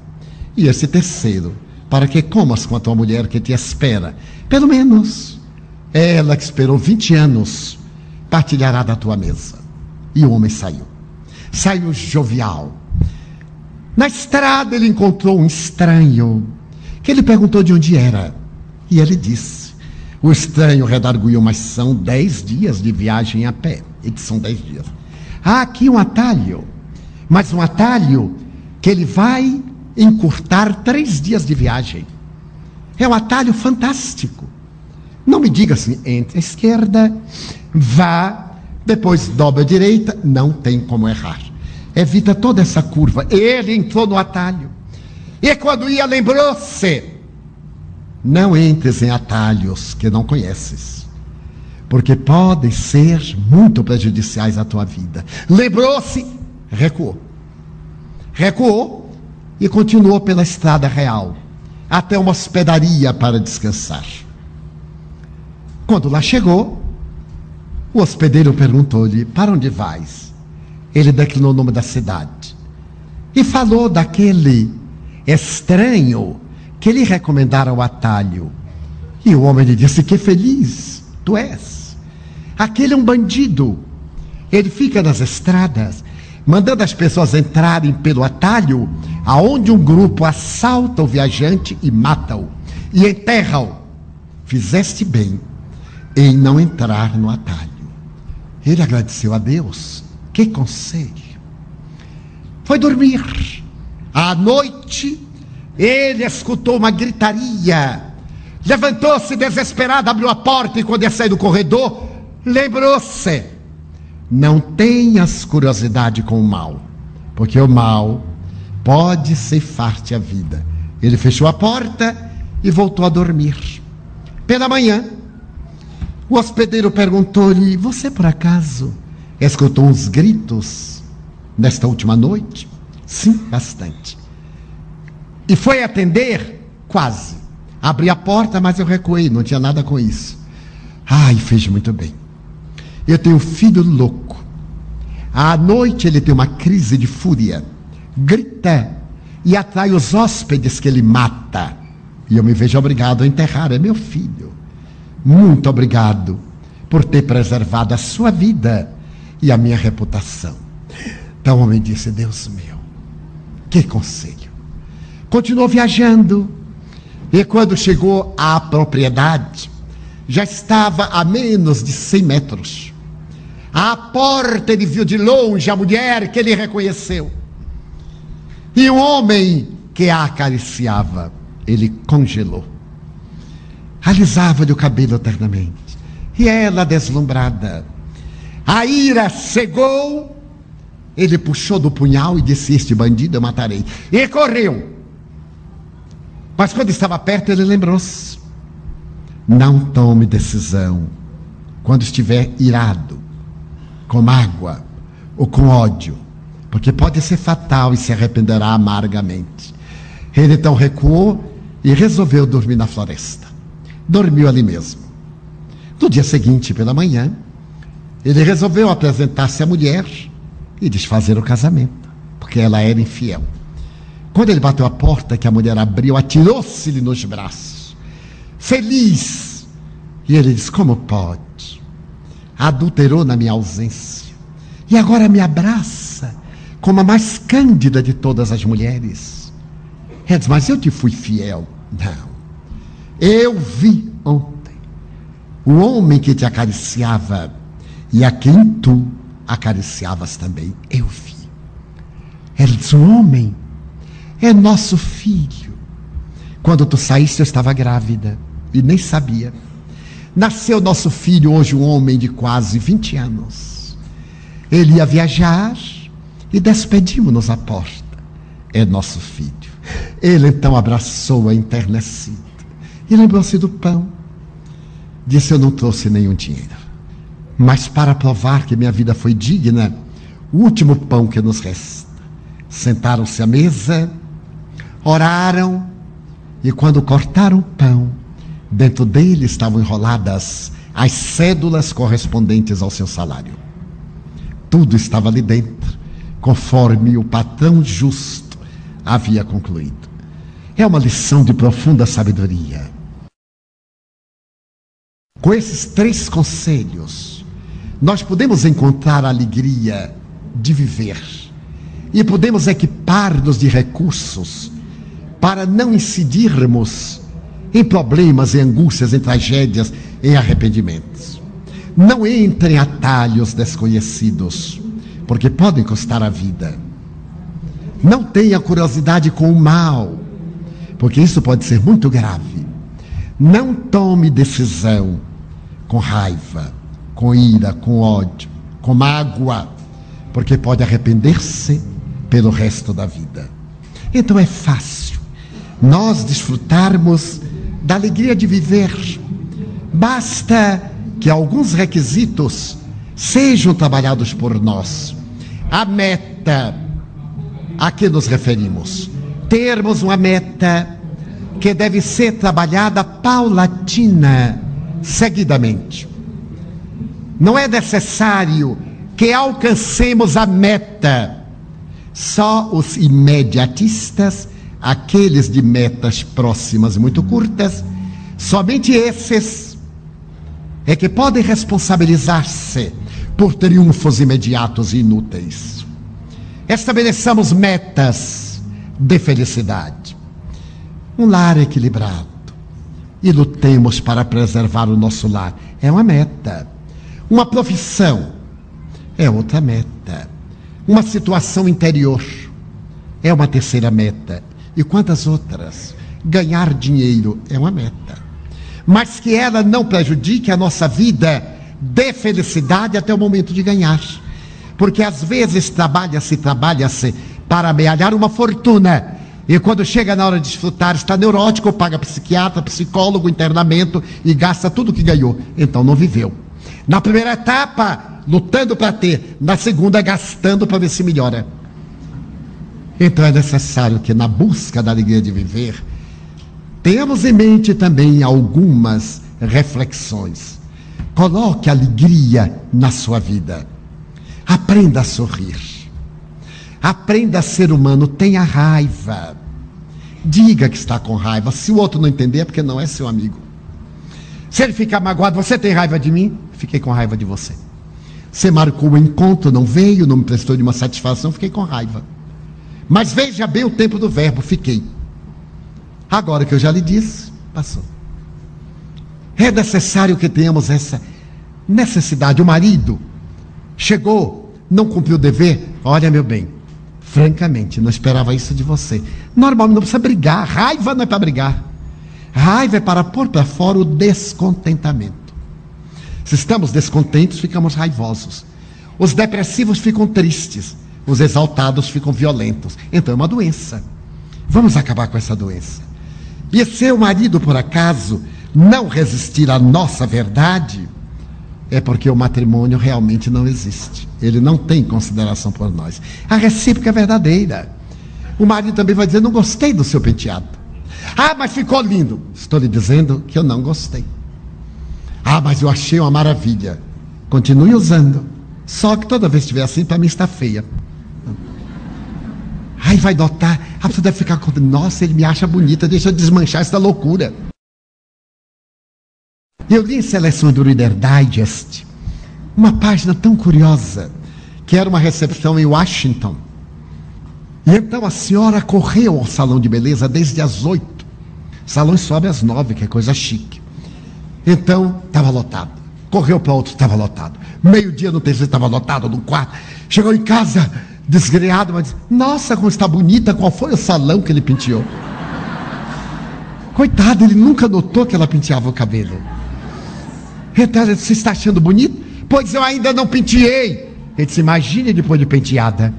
E esse terceiro, para que comas com a tua mulher que te espera. Pelo menos ela que esperou 20 anos partilhará da tua mesa. E o homem saiu. Saiu jovial. Na estrada ele encontrou um estranho que ele perguntou de onde era. E ele disse. O estranho redarguiu, mas são dez dias de viagem a pé. E que são dez dias. Há aqui um atalho, mas um atalho que ele vai encurtar três dias de viagem. É um atalho fantástico. Não me diga assim, entre a esquerda, vá, depois dobra a direita, não tem como errar. Evita toda essa curva. Ele entrou no atalho. E quando ia, lembrou-se: não entres em atalhos que não conheces, porque podem ser muito prejudiciais à tua vida. Lembrou-se, recuou. Recuou e continuou pela estrada real até uma hospedaria para descansar. Quando lá chegou, o hospedeiro perguntou-lhe: Para onde vais? Ele declinou o nome da cidade e falou daquele estranho que lhe recomendara o atalho. E o homem lhe disse: Que feliz tu és. Aquele é um bandido. Ele fica nas estradas mandando as pessoas entrarem pelo atalho, aonde um grupo assalta o viajante e mata-o e enterra-o. Fizeste bem em não entrar no atalho. Ele agradeceu a Deus. Que conselho. Foi dormir. À noite, ele escutou uma gritaria. Levantou-se desesperado, abriu a porta e quando ia sair do corredor, lembrou-se não tenhas curiosidade com o mal, porque o mal pode ceifar-te a vida. Ele fechou a porta e voltou a dormir. Pela manhã, o hospedeiro perguntou-lhe: Você por acaso escutou uns gritos nesta última noite? Sim, bastante. E foi atender? Quase. Abri a porta, mas eu recuei, não tinha nada com isso. Ai, fez muito bem. Eu tenho um filho louco. À noite ele tem uma crise de fúria, grita e atrai os hóspedes que ele mata. E eu me vejo obrigado a enterrar, é meu filho. Muito obrigado por ter preservado a sua vida e a minha reputação. Então o homem disse: Deus meu, Que conselho! Continuou viajando e quando chegou à propriedade, já estava a menos de 100 metros. À porta ele viu de longe a mulher que ele reconheceu. E um homem que a acariciava, ele congelou. Alisava-lhe o cabelo eternamente. E ela, deslumbrada, a ira cegou, ele puxou do punhal e disse: Este bandido eu matarei. E correu. Mas quando estava perto, ele lembrou-se: Não tome decisão quando estiver irado, com mágoa ou com ódio, porque pode ser fatal e se arrependerá amargamente. Ele então recuou e resolveu dormir na floresta. Dormiu ali mesmo. No dia seguinte, pela manhã, ele resolveu apresentar-se à mulher e desfazer o casamento, porque ela era infiel. Quando ele bateu a porta, que a mulher abriu, atirou-se-lhe nos braços, feliz. E ele disse: Como pode? Adulterou na minha ausência. E agora me abraça como a mais cândida de todas as mulheres. Disse: Mas eu te fui fiel. Não. Eu vi ontem o homem que te acariciava e a quem tu acariciavas também. Eu vi. Disse: O homem é nosso filho. Quando tu saíste, eu estava grávida e nem sabia. Nasceu nosso filho, hoje um homem de quase 20 anos. Ele ia viajar e despedimos-nos à porta. É nosso filho. Ele então abraçou-a enternecido e lembrou-se do pão. Disse: Eu não trouxe nenhum dinheiro. Mas para provar que minha vida foi digna, o último pão que nos resta. Sentaram-se à mesa oraram e quando cortaram o pão, dentro dele estavam enroladas as cédulas correspondentes ao seu salário. Tudo estava ali dentro, conforme o patrão justo havia concluído. É uma lição de profunda sabedoria. Com esses três conselhos, nós podemos encontrar a alegria de viver e podemos equipar-nos de recursos para não incidirmos em problemas, em angústias, em tragédias, em arrependimentos. Não entre em atalhos desconhecidos, porque podem custar a vida. Não tenha curiosidade com o mal, porque isso pode ser muito grave. Não tome decisão com raiva, com ira, com ódio, com mágoa, porque pode arrepender-se pelo resto da vida. Então é fácil nós desfrutarmos da alegria de viver. Basta que alguns requisitos sejam trabalhados por nós. A meta a que nos referimos. Termos uma meta que deve ser trabalhada paulatina, seguidamente. Não é necessário que alcancemos a meta. Só os imediatistas aqueles de metas próximas muito curtas, somente esses é que podem responsabilizar-se por triunfos imediatos e inúteis. Estabeleçamos metas de felicidade, um lar equilibrado e lutemos para preservar o nosso lar. É uma meta. Uma profissão é outra meta. Uma situação interior é uma terceira meta e quantas outras. Ganhar dinheiro é uma meta. Mas que ela não prejudique a nossa vida de felicidade até o momento de ganhar. Porque às vezes trabalha-se, trabalha-se para amealhar uma fortuna. E quando chega na hora de desfrutar, está neurótico, paga psiquiatra, psicólogo, internamento e gasta tudo que ganhou. Então não viveu. Na primeira etapa, lutando para ter. Na segunda, gastando para ver se melhora. Então é necessário que, na busca da alegria de viver, tenhamos em mente também algumas reflexões. Coloque alegria na sua vida. Aprenda a sorrir. Aprenda a ser humano. Tenha raiva. Diga que está com raiva. Se o outro não entender, é porque não é seu amigo. Se ele ficar magoado, você tem raiva de mim? Fiquei com raiva de você. Você marcou o encontro, não veio, não me prestou nenhuma satisfação, fiquei com raiva. Mas veja bem o tempo do verbo, fiquei. Agora que eu já lhe disse, passou. É necessário que tenhamos essa necessidade. O marido chegou, não cumpriu o dever. Olha, meu bem, francamente, não esperava isso de você. Normalmente não precisa brigar. Raiva não é para brigar. Raiva é para pôr para fora o descontentamento. Se estamos descontentes, ficamos raivosos. Os depressivos ficam tristes. Os exaltados ficam violentos. Então é uma doença. Vamos acabar com essa doença. E se o marido, por acaso, não resistir à nossa verdade, é porque o matrimônio realmente não existe. Ele não tem consideração por nós. A recíproca é verdadeira. O marido também vai dizer: Não gostei do seu penteado. Ah, mas ficou lindo. Estou lhe dizendo que eu não gostei. Ah, mas eu achei uma maravilha. Continue usando. Só que toda vez que estiver assim, para mim está feia. Aí vai notar, a pessoa deve ficar com. Nossa, ele me acha bonita, deixa eu desmanchar essa loucura. Eu li em seleção do Reader Digest uma página tão curiosa, que era uma recepção em Washington. E então a senhora correu ao salão de beleza desde as oito. Salões sobe às nove, que é coisa chique. Então, estava lotado. Correu para outro, estava lotado. Meio-dia no terceiro, estava lotado, no quarto. Chegou em casa, desgreado, mas disse, nossa, como está bonita, qual foi o salão que ele penteou? Coitado, ele nunca notou que ela penteava o cabelo. Então, você está achando bonito? Pois eu ainda não penteei. Ele disse: Imagine depois de penteada.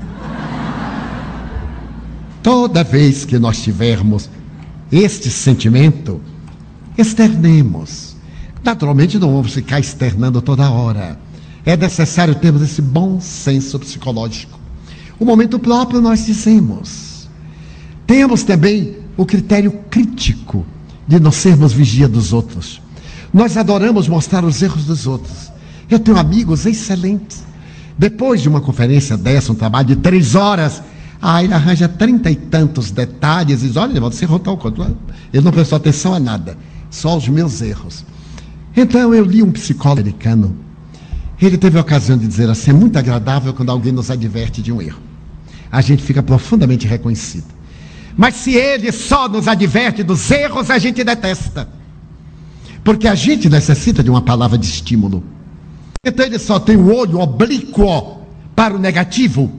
Toda vez que nós tivermos este sentimento, externemos. Naturalmente, não vamos ficar externando toda hora. É necessário termos esse bom senso psicológico. O momento próprio nós dizemos. Temos também o critério crítico de não sermos vigia dos outros. Nós adoramos mostrar os erros dos outros. Eu tenho amigos excelentes. Depois de uma conferência dessa, um trabalho de três horas, ah, ele arranja trinta e tantos detalhes e diz: Olha, você errou tal coisa. Ele não prestou atenção a nada, só os meus erros. Então eu li um psicólogo americano. Ele teve a ocasião de dizer assim: é muito agradável quando alguém nos adverte de um erro. A gente fica profundamente reconhecido. Mas se ele só nos adverte dos erros, a gente detesta. Porque a gente necessita de uma palavra de estímulo. Então ele só tem o olho oblíquo para o negativo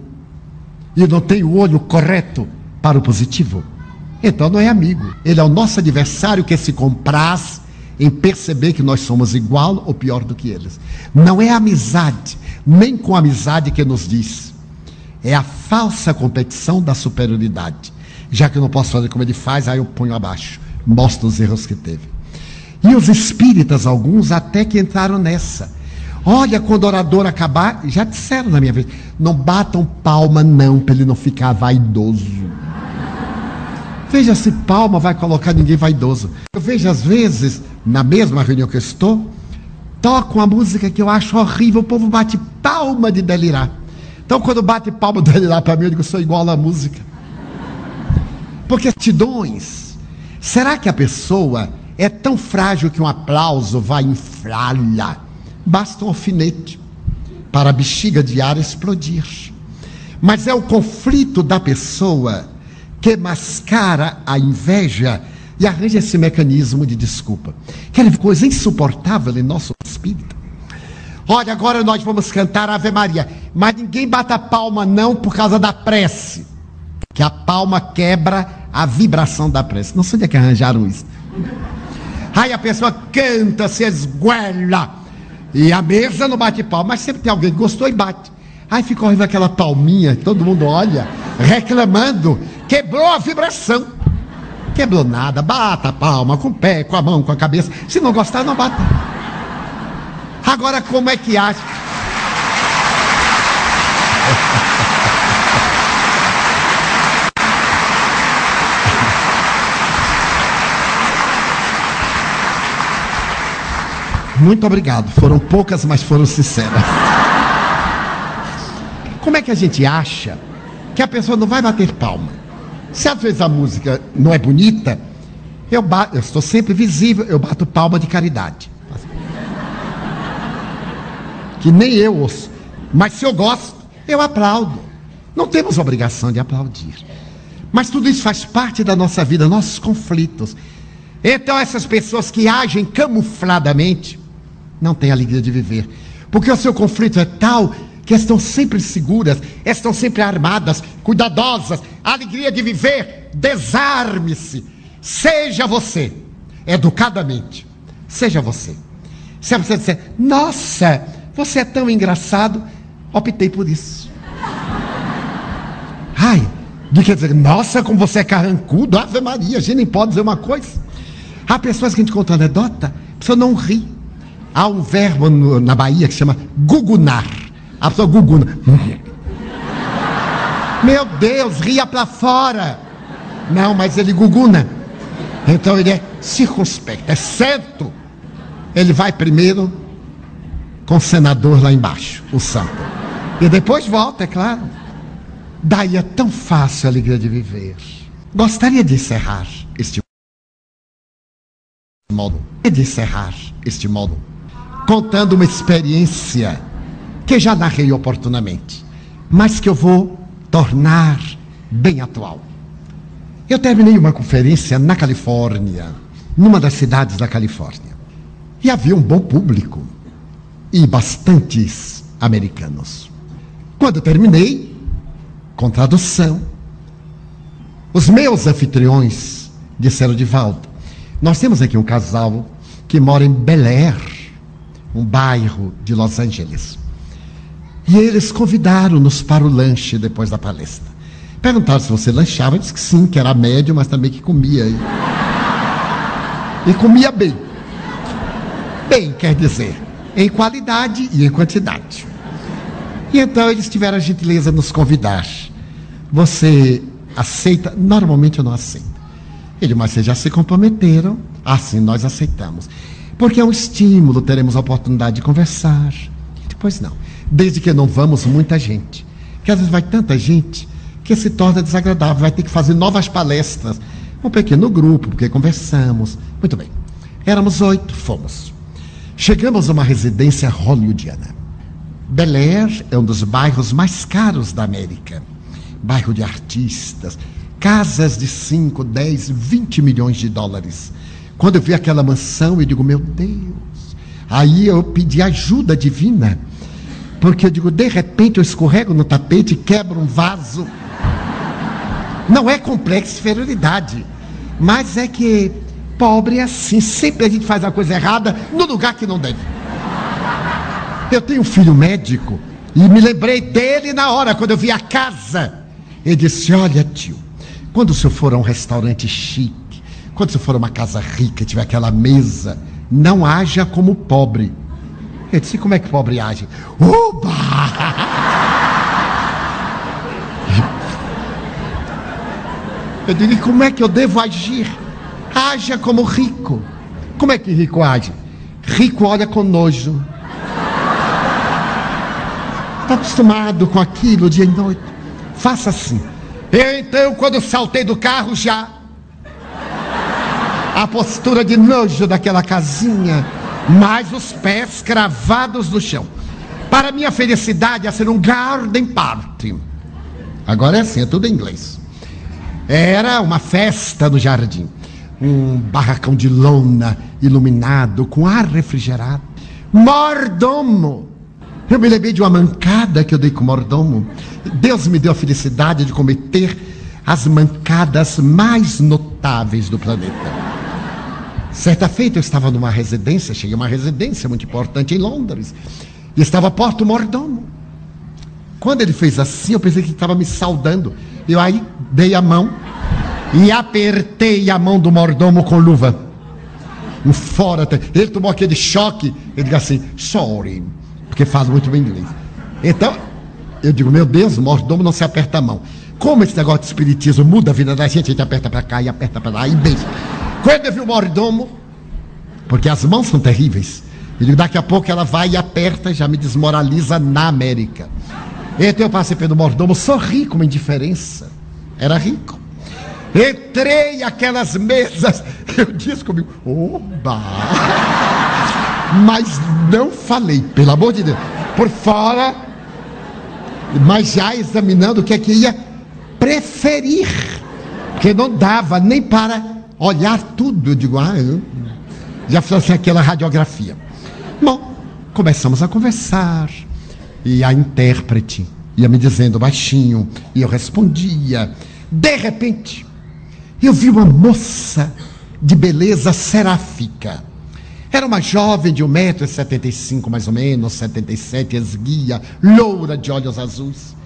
e não tem o olho correto para o positivo. Então não é amigo. Ele é o nosso adversário que se compraz em perceber que nós somos igual ou pior do que eles. Não é amizade, nem com amizade que nos diz. É a falsa competição da superioridade. Já que eu não posso fazer como ele faz, aí eu ponho abaixo, mostro os erros que teve. E os espíritas, alguns, até que entraram nessa. Olha, quando o orador acabar, já disseram na minha vez, não batam palma não, para ele não ficar vaidoso. Veja se palma vai colocar ninguém vaidoso. Eu vejo às vezes, na mesma reunião que eu estou, toco uma música que eu acho horrível, o povo bate palma de delirar. Então quando bate palma de delirar para mim, eu digo, eu sou igual à música. Porque tidões, será que a pessoa é tão frágil que um aplauso vai inflá-la. Basta um alfinete para a bexiga de ar explodir. Mas é o conflito da pessoa que mascara a inveja e arranja esse mecanismo de desculpa. Ver coisa insuportável em nosso espírito? Olha, agora nós vamos cantar Ave Maria, mas ninguém bata palma não por causa da prece, que a palma quebra a vibração da prece. Não sei onde é que arranjaram isso. Aí a pessoa canta, se esguela. E a mesa não bate palma, mas sempre tem alguém que gostou e bate. Aí fica ouvindo aquela palminha, todo mundo olha, reclamando. Quebrou a vibração. Quebrou nada, bata a palma, com o pé, com a mão, com a cabeça. Se não gostar, não bata. Agora, como é que acha? Muito obrigado. Foram poucas, mas foram sinceras. Que a gente acha que a pessoa não vai bater palma? Se às vezes a música não é bonita, eu, eu estou sempre visível, eu bato palma de caridade. Que nem eu ouço. Mas se eu gosto, eu aplaudo. Não temos obrigação de aplaudir. Mas tudo isso faz parte da nossa vida, nossos conflitos. Então, essas pessoas que agem camufladamente não têm alegria de viver. Porque o seu conflito é tal que estão sempre seguras, estão sempre armadas, cuidadosas. Alegria de viver, desarme-se. Seja você, educadamente. Seja você. Se você disser, nossa, você é tão engraçado, optei por isso. Ai, de quer dizer, nossa, como você é carrancudo, Ave Maria, a gente nem pode dizer uma coisa. Há pessoas que a gente conta anedota, a pessoa não ri. Há um verbo no, na Bahia que chama gugunar. A pessoa guguna. Meu Deus, ria para fora. Não, mas ele guguna. Então ele é circunspecto, é certo. Ele vai primeiro com o senador lá embaixo, o santo. E depois volta, é claro. Daí é tão fácil a alegria de viver. Gostaria de encerrar este modo. De encerrar este modo. Contando uma experiência que já narrei oportunamente, mas que eu vou tornar bem atual. Eu terminei uma conferência na Califórnia, numa das cidades da Califórnia. E havia um bom público e bastantes americanos. Quando terminei, com tradução, os meus anfitriões disseram de volta: Nós temos aqui um casal que mora em Bel Air, um bairro de Los Angeles. E eles convidaram-nos para o lanche depois da palestra. Perguntaram se você lanchava, eu disse que sim, que era médio, mas também que comia. E comia bem. Bem, quer dizer, em qualidade e em quantidade. E então eles tiveram a gentileza de nos convidar. Você aceita? Normalmente eu não aceito. Ele, mas vocês já se comprometeram? Assim nós aceitamos. Porque é um estímulo, teremos a oportunidade de conversar. Depois não desde que não vamos muita gente. Porque às vezes vai tanta gente que se torna desagradável, vai ter que fazer novas palestras. Um pequeno grupo, porque conversamos. Muito bem. Éramos oito, fomos. Chegamos a uma residência hollywoodiana. Bel Air é um dos bairros mais caros da América. Bairro de artistas, casas de 5, 10, 20 milhões de dólares. Quando eu vi aquela mansão, eu digo, meu Deus. Aí eu pedi ajuda divina porque eu digo, de repente eu escorrego no tapete e quebro um vaso. Não é complexo inferioridade, mas é que pobre é assim, sempre a gente faz a coisa errada no lugar que não deve. Eu tenho um filho médico e me lembrei dele na hora, quando eu vi a casa. Ele disse: Olha, tio, quando o senhor for a um restaurante chique, quando o senhor for a uma casa rica e tiver aquela mesa, não haja como pobre eu disse, como é que pobre age? Oba! Eu digo, como é que eu devo agir? Haja como rico. Como é que rico age? Rico olha com nojo. Está acostumado com aquilo dia e noite. Faça assim. Eu então, quando saltei do carro, já. A postura de nojo daquela casinha mas os pés cravados no chão. Para minha felicidade, a ser um garden party. Agora é assim, é tudo em inglês. Era uma festa no jardim. Um barracão de lona iluminado, com ar refrigerado. Mordomo! Eu me lembrei de uma mancada que eu dei com o mordomo. Deus me deu a felicidade de cometer as mancadas mais notáveis do planeta. Certa feita eu estava numa residência, cheguei a uma residência muito importante em Londres, e estava a porta o mordomo. Quando ele fez assim, eu pensei que estava me saudando. Eu aí dei a mão e apertei a mão do mordomo com luva. Um fora. Ele tomou aquele choque. Ele disse assim, sorry, porque faz muito bem inglês. Então, eu digo, meu Deus, mordomo não se aperta a mão. Como esse negócio de espiritismo muda a vida da gente, a gente aperta para cá e aperta para lá e beija. Quando eu vi o mordomo, porque as mãos são terríveis, ele daqui a pouco ela vai e aperta já me desmoraliza na América. Então eu passei pelo mordomo, sorri com uma indiferença. Era rico. Entrei aquelas mesas, eu disse comigo, oba! Mas não falei, pelo amor de Deus. Por fora, mas já examinando o que é que ia preferir, porque não dava nem para olhar tudo. Eu digo, ah, eu já fiz assim, aquela radiografia. Bom, começamos a conversar e a intérprete ia me dizendo baixinho e eu respondia. De repente, eu vi uma moça de beleza seráfica. Era uma jovem de 1,75m mais ou menos, 77, esguia, loura de olhos azuis.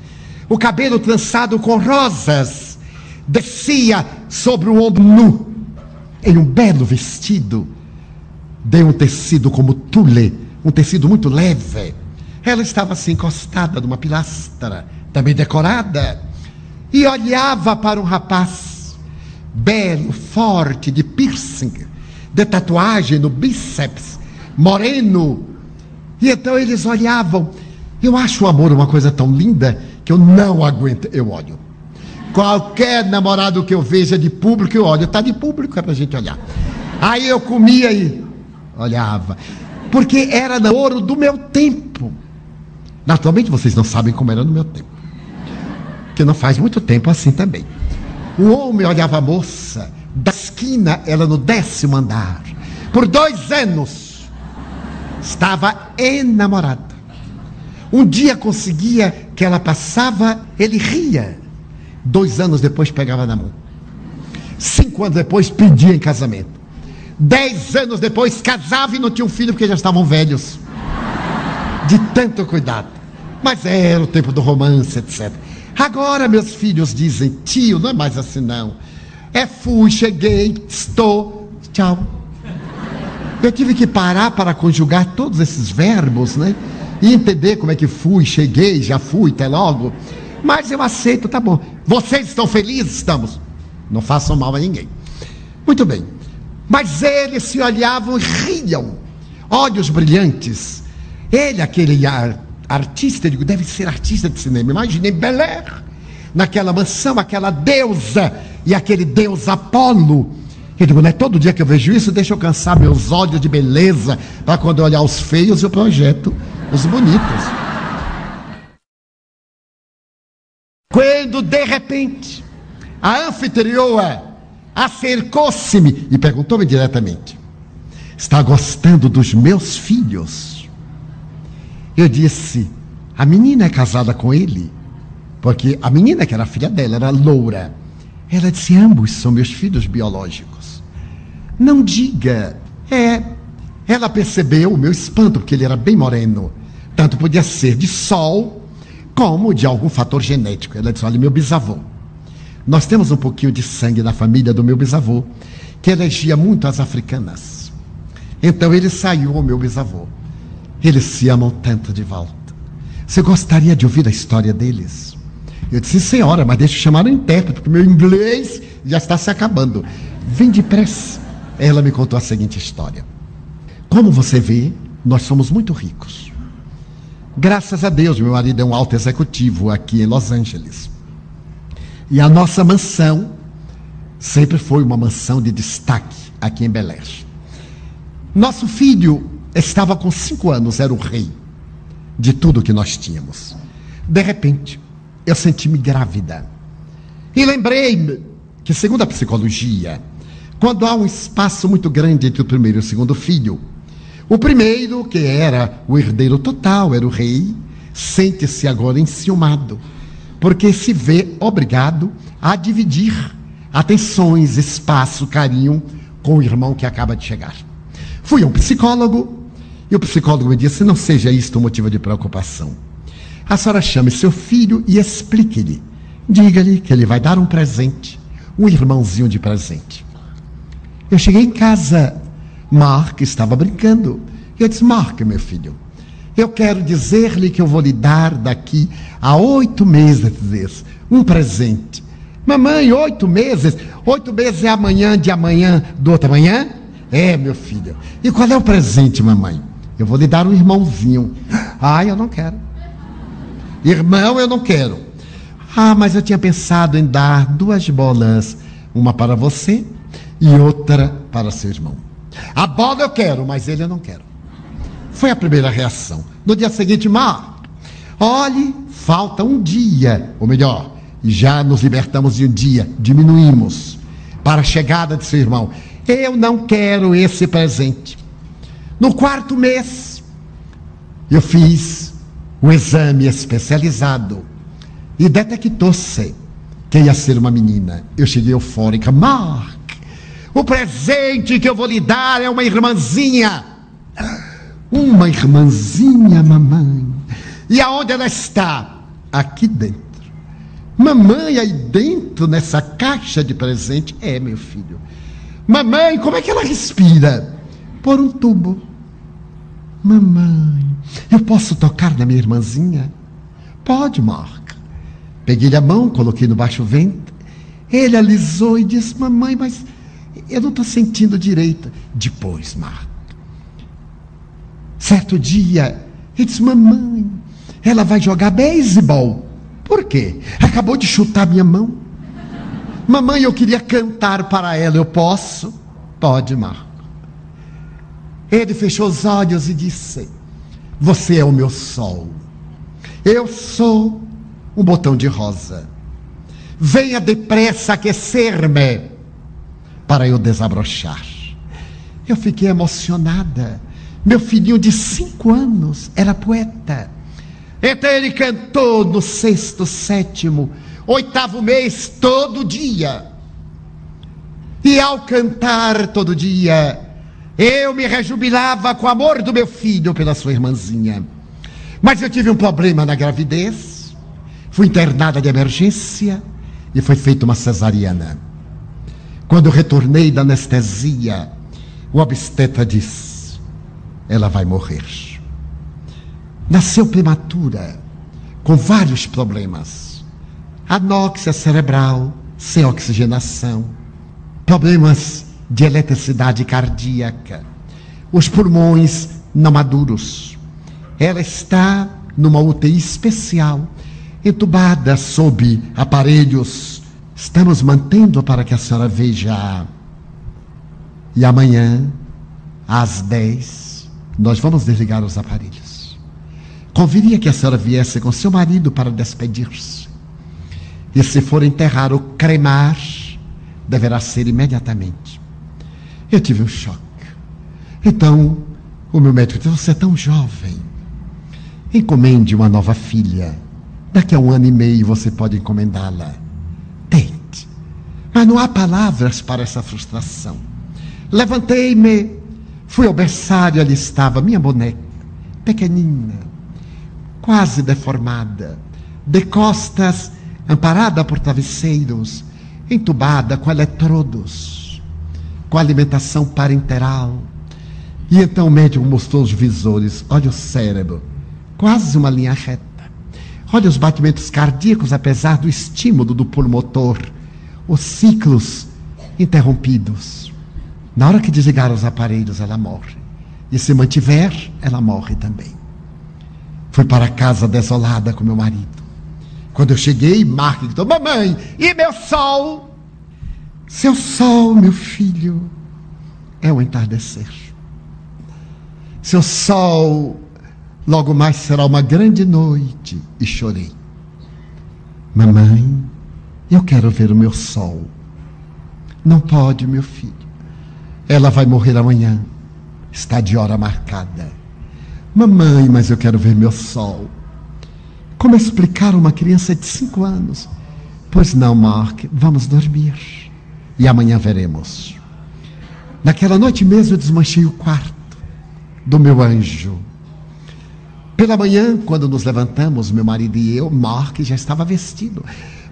O cabelo trançado com rosas descia sobre o ombro nu, em um belo vestido de um tecido como tule, um tecido muito leve. Ela estava assim encostada numa pilastra, também decorada, e olhava para um rapaz belo, forte, de piercing, de tatuagem no bíceps, moreno. E então eles olhavam. Eu acho o amor uma coisa tão linda que eu não aguento. Eu olho. Qualquer namorado que eu veja de público, eu olho. Está de público, é para a gente olhar. Aí eu comia e olhava. Porque era namoro do meu tempo. Naturalmente vocês não sabem como era no meu tempo. Que não faz muito tempo assim também. O homem olhava a moça da esquina, ela no décimo andar. Por dois anos estava enamorada. Um dia conseguia que ela passava, ele ria. Dois anos depois pegava na mão. Cinco anos depois pedia em casamento. Dez anos depois casava e não tinha um filho porque já estavam velhos. De tanto cuidado. Mas era o tempo do romance, etc. Agora meus filhos dizem, tio, não é mais assim não. É fui, cheguei, estou, tchau. Eu tive que parar para conjugar todos esses verbos, né? E entender como é que fui, cheguei, já fui, até logo. Mas eu aceito, tá bom. Vocês estão felizes? Estamos. Não façam mal a ninguém. Muito bem. Mas eles se olhavam e riam. Olhos brilhantes. Ele, aquele artista, digo, deve ser artista de cinema. Imaginei Bel naquela mansão, aquela deusa e aquele deus Apolo. Eu digo, não é todo dia que eu vejo isso, deixa eu cansar meus olhos de beleza para quando eu olhar os feios eu projeto os bonitos. Quando de repente a anfitrioa acercou-se-me e perguntou-me diretamente: Está gostando dos meus filhos? Eu disse: A menina é casada com ele? Porque a menina, que era filha dela, era loura. Ela disse: Ambos são meus filhos biológicos. Não diga. É. Ela percebeu o meu espanto, porque ele era bem moreno. Tanto podia ser de sol, como de algum fator genético. Ela disse: Olha, meu bisavô. Nós temos um pouquinho de sangue na família do meu bisavô, que elegia muito as africanas. Então ele saiu ao meu bisavô. Eles se amam tanto de volta. Você gostaria de ouvir a história deles? Eu disse, senhora, mas deixa eu chamar o intérprete, porque meu inglês já está se acabando. Vem depressa. Ela me contou a seguinte história. Como você vê, nós somos muito ricos. Graças a Deus, meu marido é um alto executivo aqui em Los Angeles. E a nossa mansão sempre foi uma mansão de destaque aqui em Belém. Nosso filho estava com cinco anos, era o rei de tudo que nós tínhamos. De repente, eu senti-me grávida. E lembrei-me que, segundo a psicologia, quando há um espaço muito grande entre o primeiro e o segundo filho, o primeiro, que era o herdeiro total, era o rei, sente-se agora enciumado, porque se vê obrigado a dividir atenções, espaço, carinho com o irmão que acaba de chegar. Fui a um psicólogo e o psicólogo me disse: não seja isto motivo de preocupação. A senhora chame seu filho e explique-lhe. Diga-lhe que ele vai dar um presente, um irmãozinho de presente. Eu cheguei em casa, Mark estava brincando. Eu disse: Mark, meu filho, eu quero dizer-lhe que eu vou lhe dar daqui a oito meses um presente. Mamãe, oito meses? Oito meses é amanhã de amanhã do outro amanhã? É, meu filho. E qual é o presente, mamãe? Eu vou lhe dar um irmãozinho. Ah, eu não quero. Irmão, eu não quero. Ah, mas eu tinha pensado em dar duas bolas, uma para você e outra para seu irmão. A bola eu quero, mas ele eu não quero. Foi a primeira reação. No dia seguinte, Mar, Olhe, falta um dia, ou melhor, já nos libertamos de um dia, diminuímos para a chegada de seu irmão. Eu não quero esse presente. No quarto mês, eu fiz um exame especializado e detectou-se que ia ser uma menina. Eu cheguei eufórica. Mark, o presente que eu vou lhe dar é uma irmãzinha. Uma irmãzinha, mamãe. E aonde ela está? Aqui dentro. Mamãe, aí dentro, nessa caixa de presente, é, meu filho. Mamãe, como é que ela respira? Por um tubo. Mamãe, eu posso tocar na minha irmãzinha? Pode, Mark. Peguei-lhe a mão, coloquei no baixo ventre. Ele alisou e disse: Mamãe, mas eu não estou sentindo direito. Depois, Mark. Certo dia, ele disse: Mamãe, ela vai jogar beisebol. Por quê? Acabou de chutar minha mão. Mamãe, eu queria cantar para ela. Eu posso? Pode, Marco. Ele fechou os olhos e disse: Você é o meu sol. Eu sou um botão de rosa. Venha depressa aquecer-me para eu desabrochar. Eu fiquei emocionada. Meu filhinho de cinco anos era poeta. Então ele cantou no sexto, sétimo, oitavo mês, todo dia. E ao cantar todo dia, eu me rejubilava com o amor do meu filho pela sua irmãzinha. Mas eu tive um problema na gravidez, fui internada de emergência e foi feita uma cesariana. Quando eu retornei da anestesia, o obstetra disse: ela vai morrer nasceu prematura, com vários problemas. Anóxia cerebral, sem oxigenação, problemas de eletricidade cardíaca, os pulmões não maduros. Ela está numa UTI especial, entubada sob aparelhos. Estamos mantendo para que a senhora veja. E amanhã, às 10, nós vamos desligar os aparelhos. Conviria que a senhora viesse com seu marido para despedir-se. E se for enterrar ou cremar, deverá ser imediatamente. Eu tive um choque. Então, o meu médico disse: Você é tão jovem. Encomende uma nova filha. Daqui a um ano e meio você pode encomendá-la. Mas não há palavras para essa frustração. Levantei-me, fui ao berçário, ali estava minha boneca, pequenina, quase deformada, de costas, amparada por travesseiros, entubada com eletrodos, com alimentação parenteral. E então o médico mostrou os visores, olha o cérebro, quase uma linha reta. Olha os batimentos cardíacos, apesar do estímulo do pulmotor, os ciclos interrompidos. Na hora que desligar os aparelhos, ela morre. E se mantiver, ela morre também. Fui para casa desolada com meu marido. Quando eu cheguei, Mark gritou: Mamãe, e meu sol? Seu sol, meu filho, é o entardecer. Seu sol, logo mais será uma grande noite. E chorei. Mamãe, eu quero ver o meu sol. Não pode, meu filho. Ela vai morrer amanhã. Está de hora marcada. Mamãe, mas eu quero ver meu sol. Como explicar uma criança de cinco anos? Pois não, Mark, vamos dormir. E amanhã veremos. Naquela noite mesmo eu desmanchei o quarto do meu anjo. Pela manhã, quando nos levantamos, meu marido e eu, Mark já estava vestido.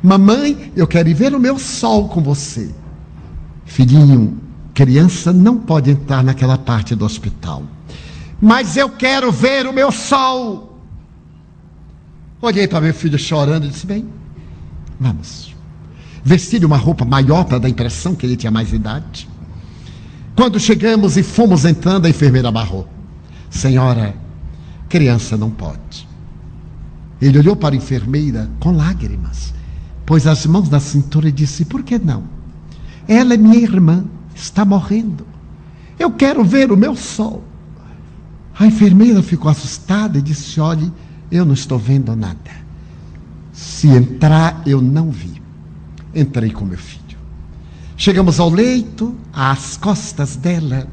Mamãe, eu quero ir ver o meu sol com você. Filhinho, criança não pode entrar naquela parte do hospital mas eu quero ver o meu sol. Olhei para meu filho chorando e disse: Bem, vamos. Vesti-lhe uma roupa maior para dar a impressão que ele tinha mais idade. Quando chegamos e fomos entrando, a enfermeira barrou: Senhora, criança não pode. Ele olhou para a enfermeira com lágrimas, pôs as mãos na cintura e disse: Por que não? Ela é minha irmã, está morrendo. Eu quero ver o meu sol. A enfermeira ficou assustada e disse: Olhe, Eu não estou vendo nada. Se entrar, eu não vi. Entrei com meu filho. Chegamos ao leito, às costas dela.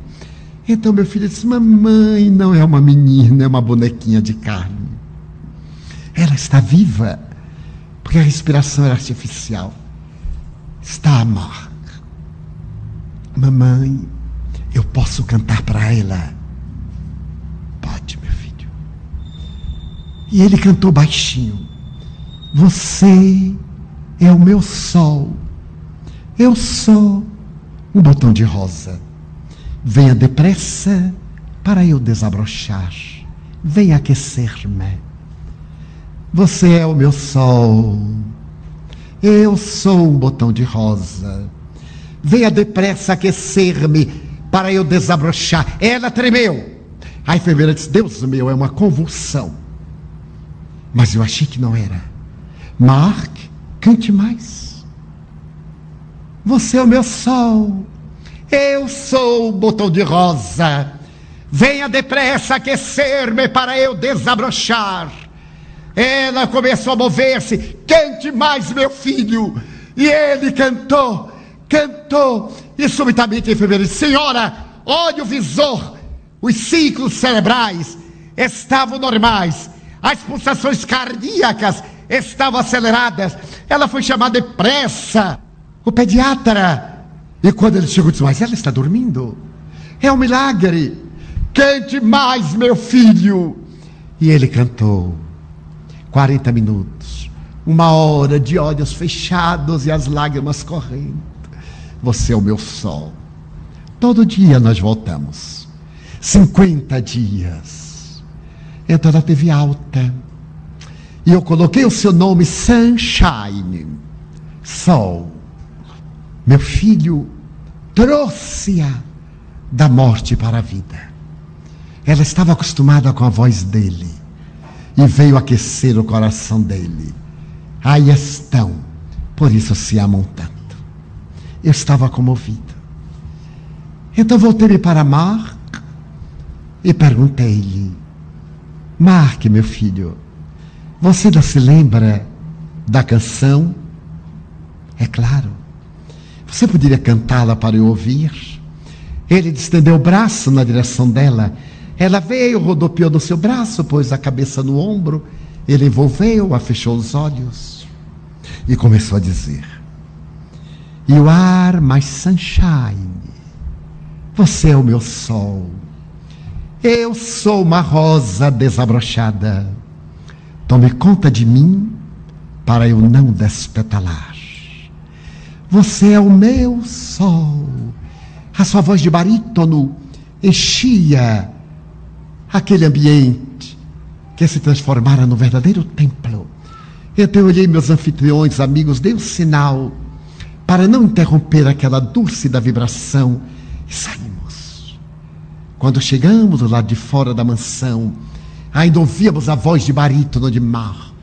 Então meu filho disse: Mamãe, não é uma menina, é uma bonequinha de carne. Ela está viva, porque a respiração era artificial. Está a morte. Mamãe, eu posso cantar para ela? Pode, meu filho. E ele cantou baixinho. Você é o meu sol. Eu sou um botão de rosa. Venha depressa para eu desabrochar. Venha aquecer-me. Você é o meu sol. Eu sou um botão de rosa. Venha depressa aquecer-me para eu desabrochar. Ela tremeu. A enfermeira disse: Deus meu, é uma convulsão. Mas eu achei que não era. Mark, cante mais. Você é o meu sol. Eu sou o botão de rosa. Venha depressa aquecer-me para eu desabrochar. Ela começou a mover-se. Cante mais, meu filho. E ele cantou, cantou. E subitamente a enfermeira disse: Senhora, olhe o visor. Os ciclos cerebrais estavam normais. As pulsações cardíacas estavam aceleradas. Ela foi chamada depressa. O pediatra. E quando ele chegou, disse: Mas ela está dormindo. É um milagre. Cante mais, meu filho. E ele cantou. 40 minutos. Uma hora de olhos fechados e as lágrimas correndo. Você é o meu sol. Todo dia nós voltamos. 50 dias. Então ela teve alta. E eu coloquei o seu nome Sunshine, Sol. Meu filho trouxe-a da morte para a vida. Ela estava acostumada com a voz dele e veio aquecer o coração dele. Aí estão, por isso se amam tanto. Eu estava comovido. Então voltei para Mark e perguntei-lhe: Mark, meu filho, você não se lembra da canção? É claro. Você poderia cantá-la para eu ouvir? Ele estendeu o braço na direção dela. Ela veio, rodopiou no seu braço, pôs a cabeça no ombro. Ele envolveu-a, fechou os olhos e começou a dizer: You are my sunshine. Você é o meu sol. Eu sou uma rosa desabrochada. Tome conta de mim para eu não despetalar. Você é o meu sol. A sua voz de barítono enchia aquele ambiente que se transformara no verdadeiro templo. Então olhei meus anfitriões, amigos, dei um sinal para não interromper aquela dúlcida vibração e saímos. Quando chegamos do lado de fora da mansão, ainda ouvíamos a voz de barítono de Marco.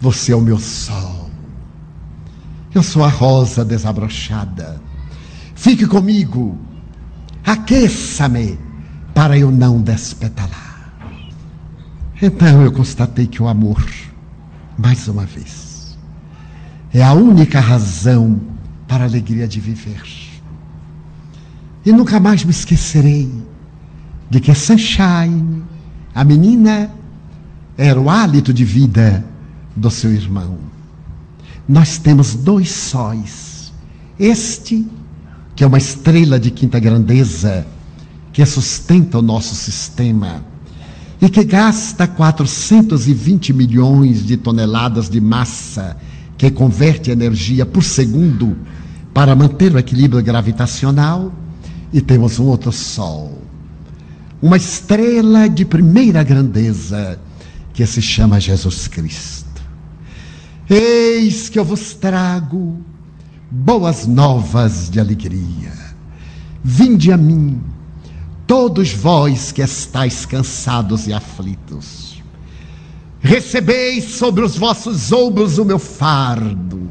Você é o meu sol. Eu sou a rosa desabrochada. Fique comigo. Aqueça-me para eu não despetalar. Então eu constatei que o amor, mais uma vez, é a única razão para a alegria de viver. E nunca mais me esquecerei de que Sunshine, a menina, era o hálito de vida do seu irmão. Nós temos dois sóis. Este, que é uma estrela de quinta grandeza, que sustenta o nosso sistema e que gasta 420 milhões de toneladas de massa que converte energia por segundo para manter o equilíbrio gravitacional, e temos um outro Sol, uma estrela de primeira grandeza que se chama Jesus Cristo. Eis que eu vos trago boas novas de alegria. Vinde a mim todos vós que estáis cansados e aflitos. Recebeis sobre os vossos ombros o meu fardo,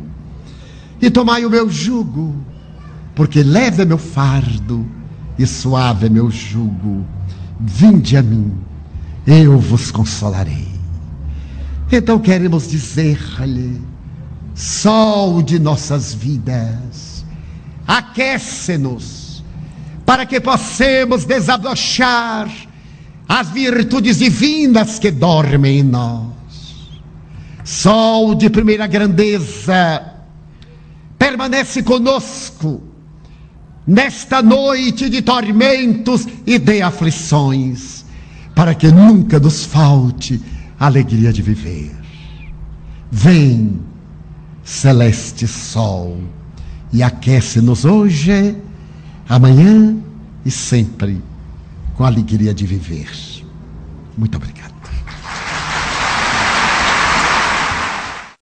e tomai o meu jugo, porque leve é meu fardo e suave é meu jugo. Vinde a mim, eu vos consolarei. Então queremos dizer-lhe, sol de nossas vidas, aquece-nos, para que possamos desabrochar as virtudes divinas que dormem em nós. Sol de primeira grandeza, permanece conosco nesta noite de tormentos e de aflições, para que nunca nos falte a alegria de viver. Vem, celeste sol, e aquece-nos hoje, amanhã e sempre com a alegria de viver. Muito obrigado.